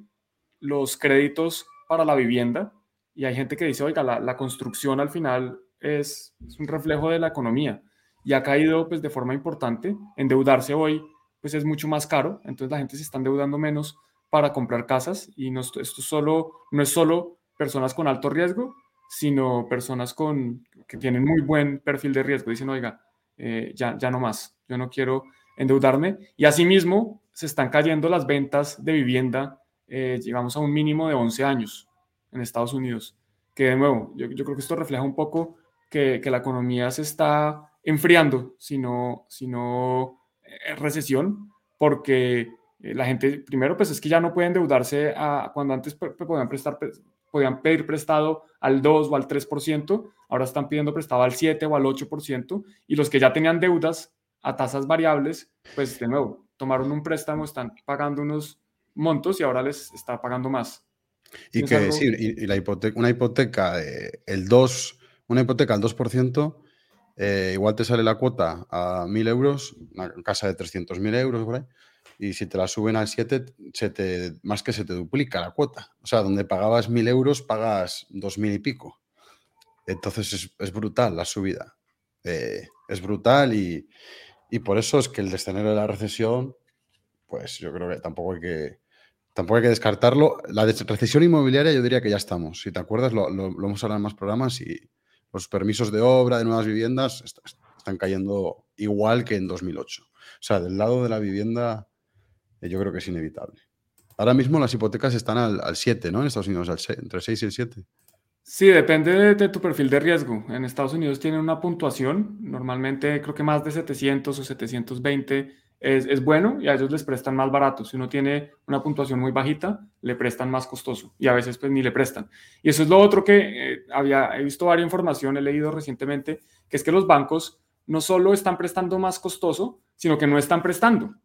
los créditos para la vivienda y hay gente que dice, oiga, la, la construcción al final es, es, un reflejo de la economía y ha caído pues de forma importante. Endeudarse hoy pues es mucho más caro, entonces la gente se está endeudando menos para comprar casas y no, esto solo, no es solo personas con alto riesgo, sino personas con, que tienen muy buen perfil de riesgo. Dicen, oiga, eh, ya, ya no más, yo no quiero endeudarme. Y asimismo, se están cayendo las ventas de vivienda, eh, llegamos a un mínimo de 11 años en Estados Unidos. Que de nuevo, yo, creo que esto refleja un poco que, la economía se está enfriando, sino, sino eh, recesión, porque la gente, primero, pues es que ya no puede endeudarse a, cuando antes podían prestar podían pedir prestado al 2 o al 3%, ahora están pidiendo prestado al 7 o al 8%, y los que ya tenían deudas a tasas variables, pues de nuevo, tomaron un préstamo, están pagando unos montos y ahora les está pagando más. Y que decir, y, la hipoteca, una hipoteca, el 2, una hipoteca al 2%, eh, igual te sale la cuota a 1.000 euros, una casa de 300.000 euros por ahí, y si te la suben al 7, se más que se te duplica la cuota. O sea, donde pagabas 1.000 euros, pagas 2.000 y pico. Entonces es, brutal la subida. Eh, es brutal y, por eso es que el descenso de la recesión, pues yo creo que tampoco hay que, tampoco hay que descartarlo. La recesión inmobiliaria yo diría que ya estamos. Si te acuerdas, lo, hemos hablado en más programas y los permisos de obra de nuevas viviendas están cayendo igual que en 2008. O sea, del lado de la vivienda yo creo que es inevitable. Ahora mismo las hipotecas están al, 7, ¿no? En Estados Unidos, al entre el 6 y el 7. Sí, depende de, tu perfil de riesgo. En Estados Unidos tienen una puntuación, normalmente creo que más de 700 o 720 es, es, bueno y a ellos les prestan más barato. Si uno tiene una puntuación muy bajita, le prestan más costoso y a veces pues ni le prestan. Y eso es lo otro que eh, había, he visto varias información, he leído recientemente, que es que los bancos no solo están prestando más costoso, sino que no están prestando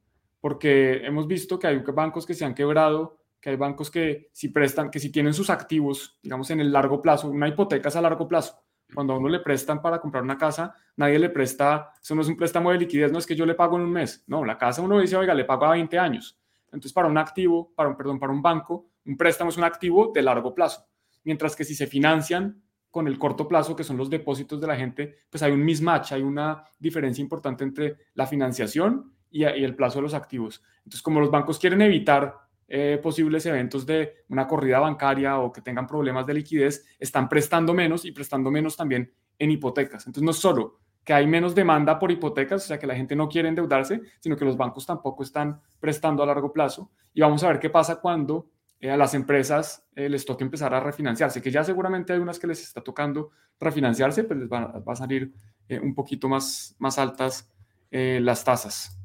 porque hemos visto que hay bancos que se han quebrado, que hay bancos que si prestan, que si tienen sus activos, digamos en el largo plazo, una hipoteca es a largo plazo. Cuando a uno le prestan para comprar una casa, nadie le presta, eso no es un préstamo de liquidez, no es que yo le pago en un mes, no, la casa uno dice, oiga, le pago a 20 años. Entonces, para un activo, para un, perdón, para un banco, un préstamo es un activo de largo plazo. Mientras que si se financian con el corto plazo, que son los depósitos de la gente, pues hay un mismatch, hay una diferencia importante entre la financiación y, el plazo de los activos. Entonces, como los bancos quieren evitar eh, posibles eventos de una corrida bancaria o que tengan problemas de liquidez, están prestando menos y prestando menos también en hipotecas. Entonces, no es solo que hay menos demanda por hipotecas, o sea, que la gente no quiere endeudarse, sino que los bancos tampoco están prestando a largo plazo. Y vamos a ver qué pasa cuando eh, a las empresas eh, les toque empezar a refinanciarse, que ya seguramente hay unas que les está tocando refinanciarse, pues les va, a salir un poquito más, más altas las tasas.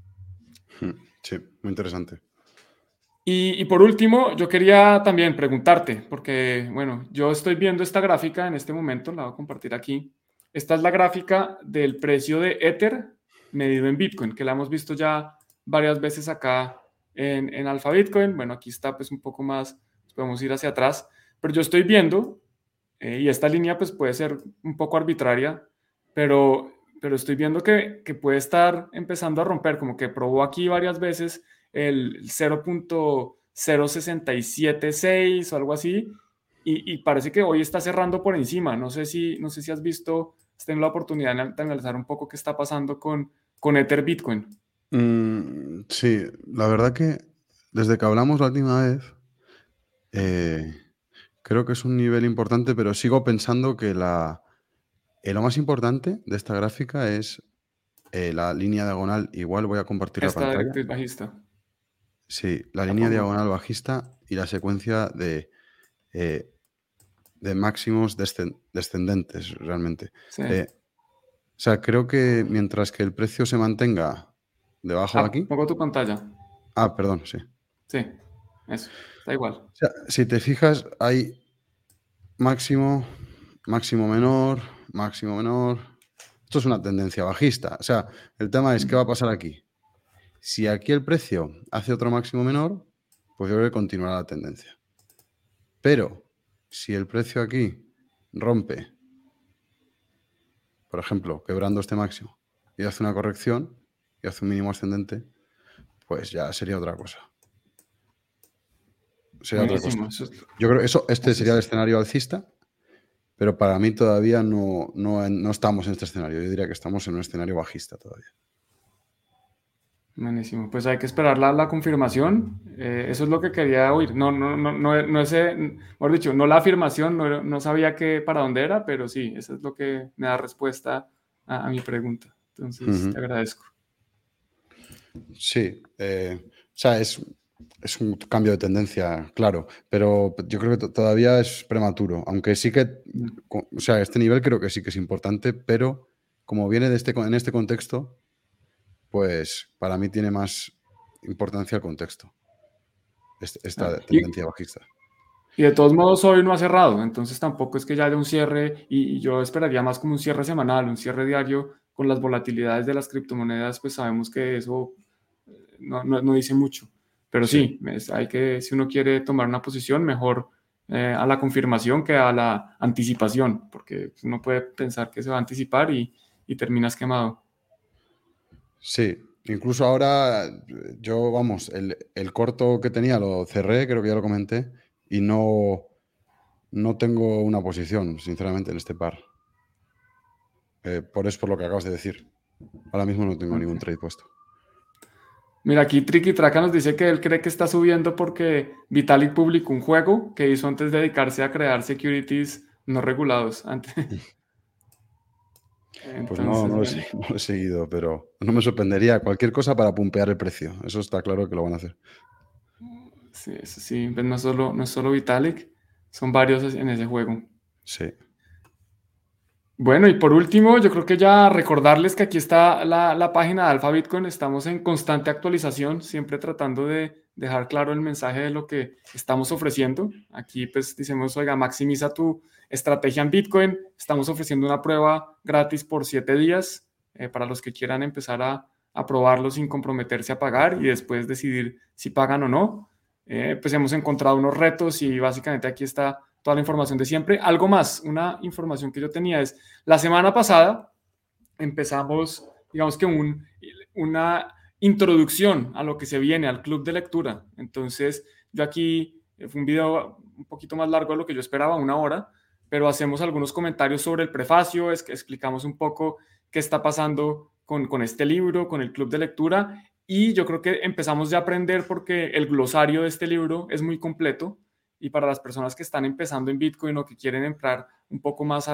Hmm, sí, muy interesante. Y, por último, yo quería también preguntarte, porque, bueno, yo estoy viendo esta gráfica en este momento, la voy a compartir aquí. Esta es la gráfica del precio de Ether medido en Bitcoin, que la hemos visto ya varias veces acá en, en Alpha Bitcoin. Bueno, aquí está pues un poco más, podemos ir hacia atrás, pero yo estoy viendo, eh, y esta línea pues puede ser un poco arbitraria, pero, pero estoy viendo que, que puede estar empezando a romper, como que probó aquí varias veces el 0.0676 o algo así, y, parece que hoy está cerrando por encima. No sé si, no sé si has visto, has tenido la oportunidad de analizar un poco qué está pasando con, con Ether Bitcoin. Mm, sí, la verdad que desde que hablamos la última vez, eh, creo que es un nivel importante, pero sigo pensando que la, eh, lo más importante de esta gráfica es eh, la línea diagonal. Igual voy a compartir la pantalla. bajista. Sí, la línea diagonal bajista y la secuencia de, eh, de máximos descendentes, realmente. Eh, o sea, creo que mientras que el precio se mantenga debajo de ah, aquí. Pongo tu pantalla. Ah, perdón, sí. Sí, eso, da igual. O sea, si te fijas, hay máximo, máximo menor, máximo menor. Esto es una tendencia bajista. O sea, el tema es qué va a pasar aquí. Si aquí el precio hace otro máximo menor, pues yo creo que continuará la tendencia. Pero si el precio aquí rompe, por ejemplo, quebrando este máximo, y hace una corrección y hace un mínimo ascendente, pues ya sería otra cosa. Sería otra cosa. Yo creo que eso, este sería el escenario alcista, pero para mí todavía no, no estamos en este escenario. Yo diría que estamos en un escenario bajista todavía. Buenísimo, pues hay que esperar la, la confirmación. Eh, eso es lo que quería oír. No, no, no, no, no ese, mejor dicho, no la afirmación, no, no sabía que para dónde era, pero sí, eso es lo que me da respuesta a, mi pregunta. Entonces, te agradezco. Sí, eh, o sea, es, es, un cambio de tendencia, claro, pero yo creo que todavía es prematuro, aunque sí que, o sea, este nivel creo que sí que es importante, pero como viene de este, en este contexto, pues para mí tiene más importancia el contexto, esta ah, tendencia bajista. Y de todos modos hoy no ha cerrado, entonces tampoco es que ya haya un cierre y, yo esperaría más como un cierre semanal, un cierre diario con las volatilidades de las criptomonedas, pues sabemos que eso eh, no, dice mucho. Pero sí, hay que, si uno quiere tomar una posición, mejor eh, a la confirmación que a la anticipación, porque uno puede pensar que se va a anticipar y, y terminas quemado. Sí, incluso ahora yo, vamos, el, corto que tenía lo cerré, creo que ya lo comenté, y no, no tengo una posición, sinceramente, en este par. Eh, por eso por lo que acabas de decir. Ahora mismo no tengo ningún trade puesto. Mira, aquí Tricky Traca nos dice que él cree que está subiendo porque Vitalik publicó un juego que hizo antes de dedicarse a crear securities no regulados. Antes, pues no, no, lo he, seguido, pero no me sorprendería cualquier cosa para pumpear el precio. Eso está claro que lo van a hacer. Sí, sí, no es solo, no es solo Vitalik, son varios en ese juego. Sí. Bueno, y por último, yo creo que ya recordarles que aquí está la, la, página de Alpha Bitcoin. Estamos en constante actualización, siempre tratando de dejar claro el mensaje de lo que estamos ofreciendo. Aquí pues decimos, oiga, maximiza tu estrategia en Bitcoin. Estamos ofreciendo una prueba gratis por siete días eh, para los que quieran empezar a, a, probarlo sin comprometerse a pagar y después decidir si pagan o no. Eh, pues hemos encontrado unos retos y básicamente aquí está toda la información de siempre. Algo más, una información que yo tenía es, la semana pasada empezamos, digamos que un, una introducción a lo que se viene, al club de lectura. Entonces, yo aquí, eh, fue un video un poquito más largo de lo que yo esperaba, una hora, pero hacemos algunos comentarios sobre el prefacio, es que explicamos un poco qué está pasando con, con este libro, con el club de lectura y yo creo que empezamos ya a aprender porque el glosario de este libro es muy completo y para las personas que están empezando en Bitcoin o que quieren entrar un poco más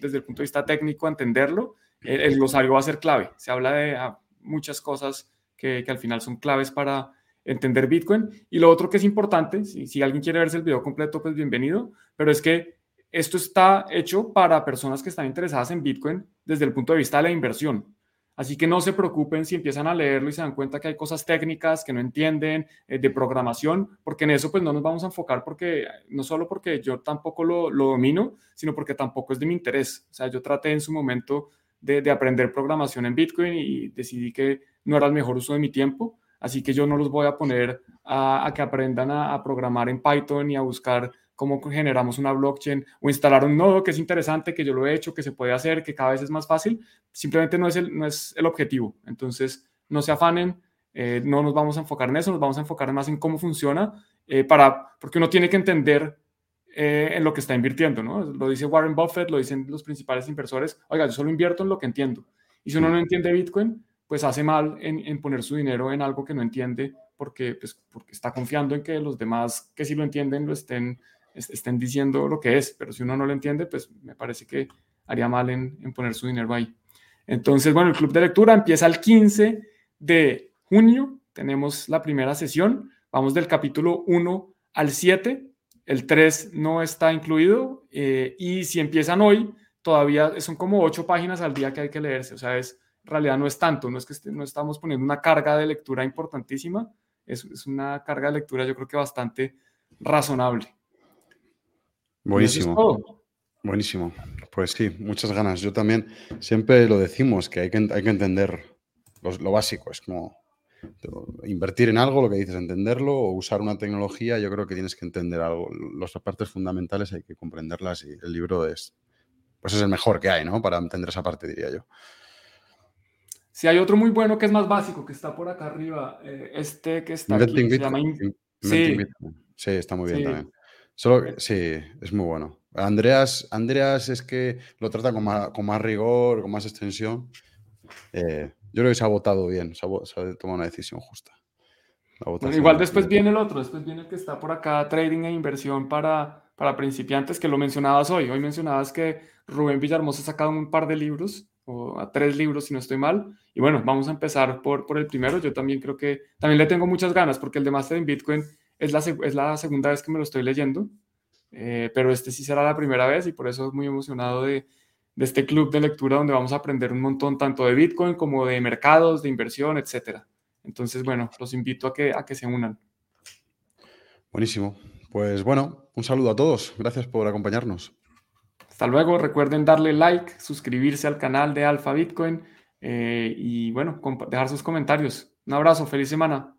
desde el punto de vista técnico a entenderlo, el, glosario va a ser clave. Se habla de ah, muchas cosas que, al final son claves para entender Bitcoin. Y lo otro que es importante, si, si alguien quiere verse el video completo, pues bienvenido, pero es que esto está hecho para personas que están interesadas en Bitcoin desde el punto de vista de la inversión. Así que no se preocupen si empiezan a leerlo y se dan cuenta que hay cosas técnicas que no entienden eh, de programación, porque en eso pues no nos vamos a enfocar porque no solo porque yo tampoco lo, domino, sino porque tampoco es de mi interés. O sea, yo traté en su momento de, aprender programación en Bitcoin y decidí que no era el mejor uso de mi tiempo, así que yo no los voy a poner a, que aprendan a, a programar en Python y a buscar cómo generamos una blockchain o instalar un nodo que es interesante, que yo lo he hecho, que se puede hacer, que cada vez es más fácil, simplemente no es el, no es el objetivo. Entonces, no se afanen, eh, no nos vamos a enfocar en eso, nos vamos a enfocar más en cómo funciona, eh, para, porque uno tiene que entender eh, en lo que está invirtiendo, ¿no? Lo dice Warren Buffett, lo dicen los principales inversores, oiga, yo solo invierto en lo que entiendo. Y si uno no entiende Bitcoin, pues hace mal en, en poner su dinero en algo que no entiende porque, pues, porque está confiando en que los demás que sí lo entienden lo estén estén diciendo lo que es, pero si uno no lo entiende, pues me parece que haría mal en, poner su dinero ahí. Entonces, bueno, el club de lectura empieza el 15 de junio, tenemos la primera sesión, vamos del capítulo 1 al 7, el 3 no está incluido, eh, y si empiezan hoy, todavía son como 8 páginas al día que hay que leerse, o sea, es, en realidad no es tanto, no es que no estamos poniendo una carga de lectura importantísima, es, es una carga de lectura yo creo que bastante razonable. Buenísimo. Buenísimo. Pues sí, muchas ganas. Yo también siempre lo decimos, que hay que, hay que entender lo, básico. Es como invertir en algo, lo que dices, entenderlo, o usar una tecnología, yo creo que tienes que entender algo. Las partes fundamentales hay que comprenderlas y el libro es, pues es el mejor que hay, ¿no? Para entender esa parte, diría yo. Si hay otro muy bueno que es más básico, que está por acá arriba, eh, este que está aquí, se llama... Sí. sí. está muy bien también. Solo, sí, es muy bueno. Andreas, Andreas es que lo trata con más, con más rigor, con más extensión. Eh, yo creo que se ha votado bien, se ha, tomado una decisión justa. igual después viene el otro, después viene el que está por acá, trading e inversión para, para principiantes, que lo mencionabas hoy. Hoy mencionabas que Rubén Villarmosa ha sacado un par de libros, o a tres libros si no estoy mal. Y bueno, vamos a empezar por, por el primero. Yo también creo que también le tengo muchas ganas porque el de Master en Bitcoin es la, es la segunda vez que me lo estoy leyendo, eh, pero este sí será la primera vez y por eso muy emocionado de, de, este club de lectura donde vamos a aprender un montón tanto de Bitcoin como de mercados, de inversión, etcétera. Entonces, bueno, los invito a que, a que se unan. Buenísimo. Pues bueno, un saludo a todos. Gracias por acompañarnos. Hasta luego. Recuerden darle like, suscribirse al canal de Alfa Bitcoin eh, y bueno, dejar sus comentarios. Un abrazo. Feliz semana.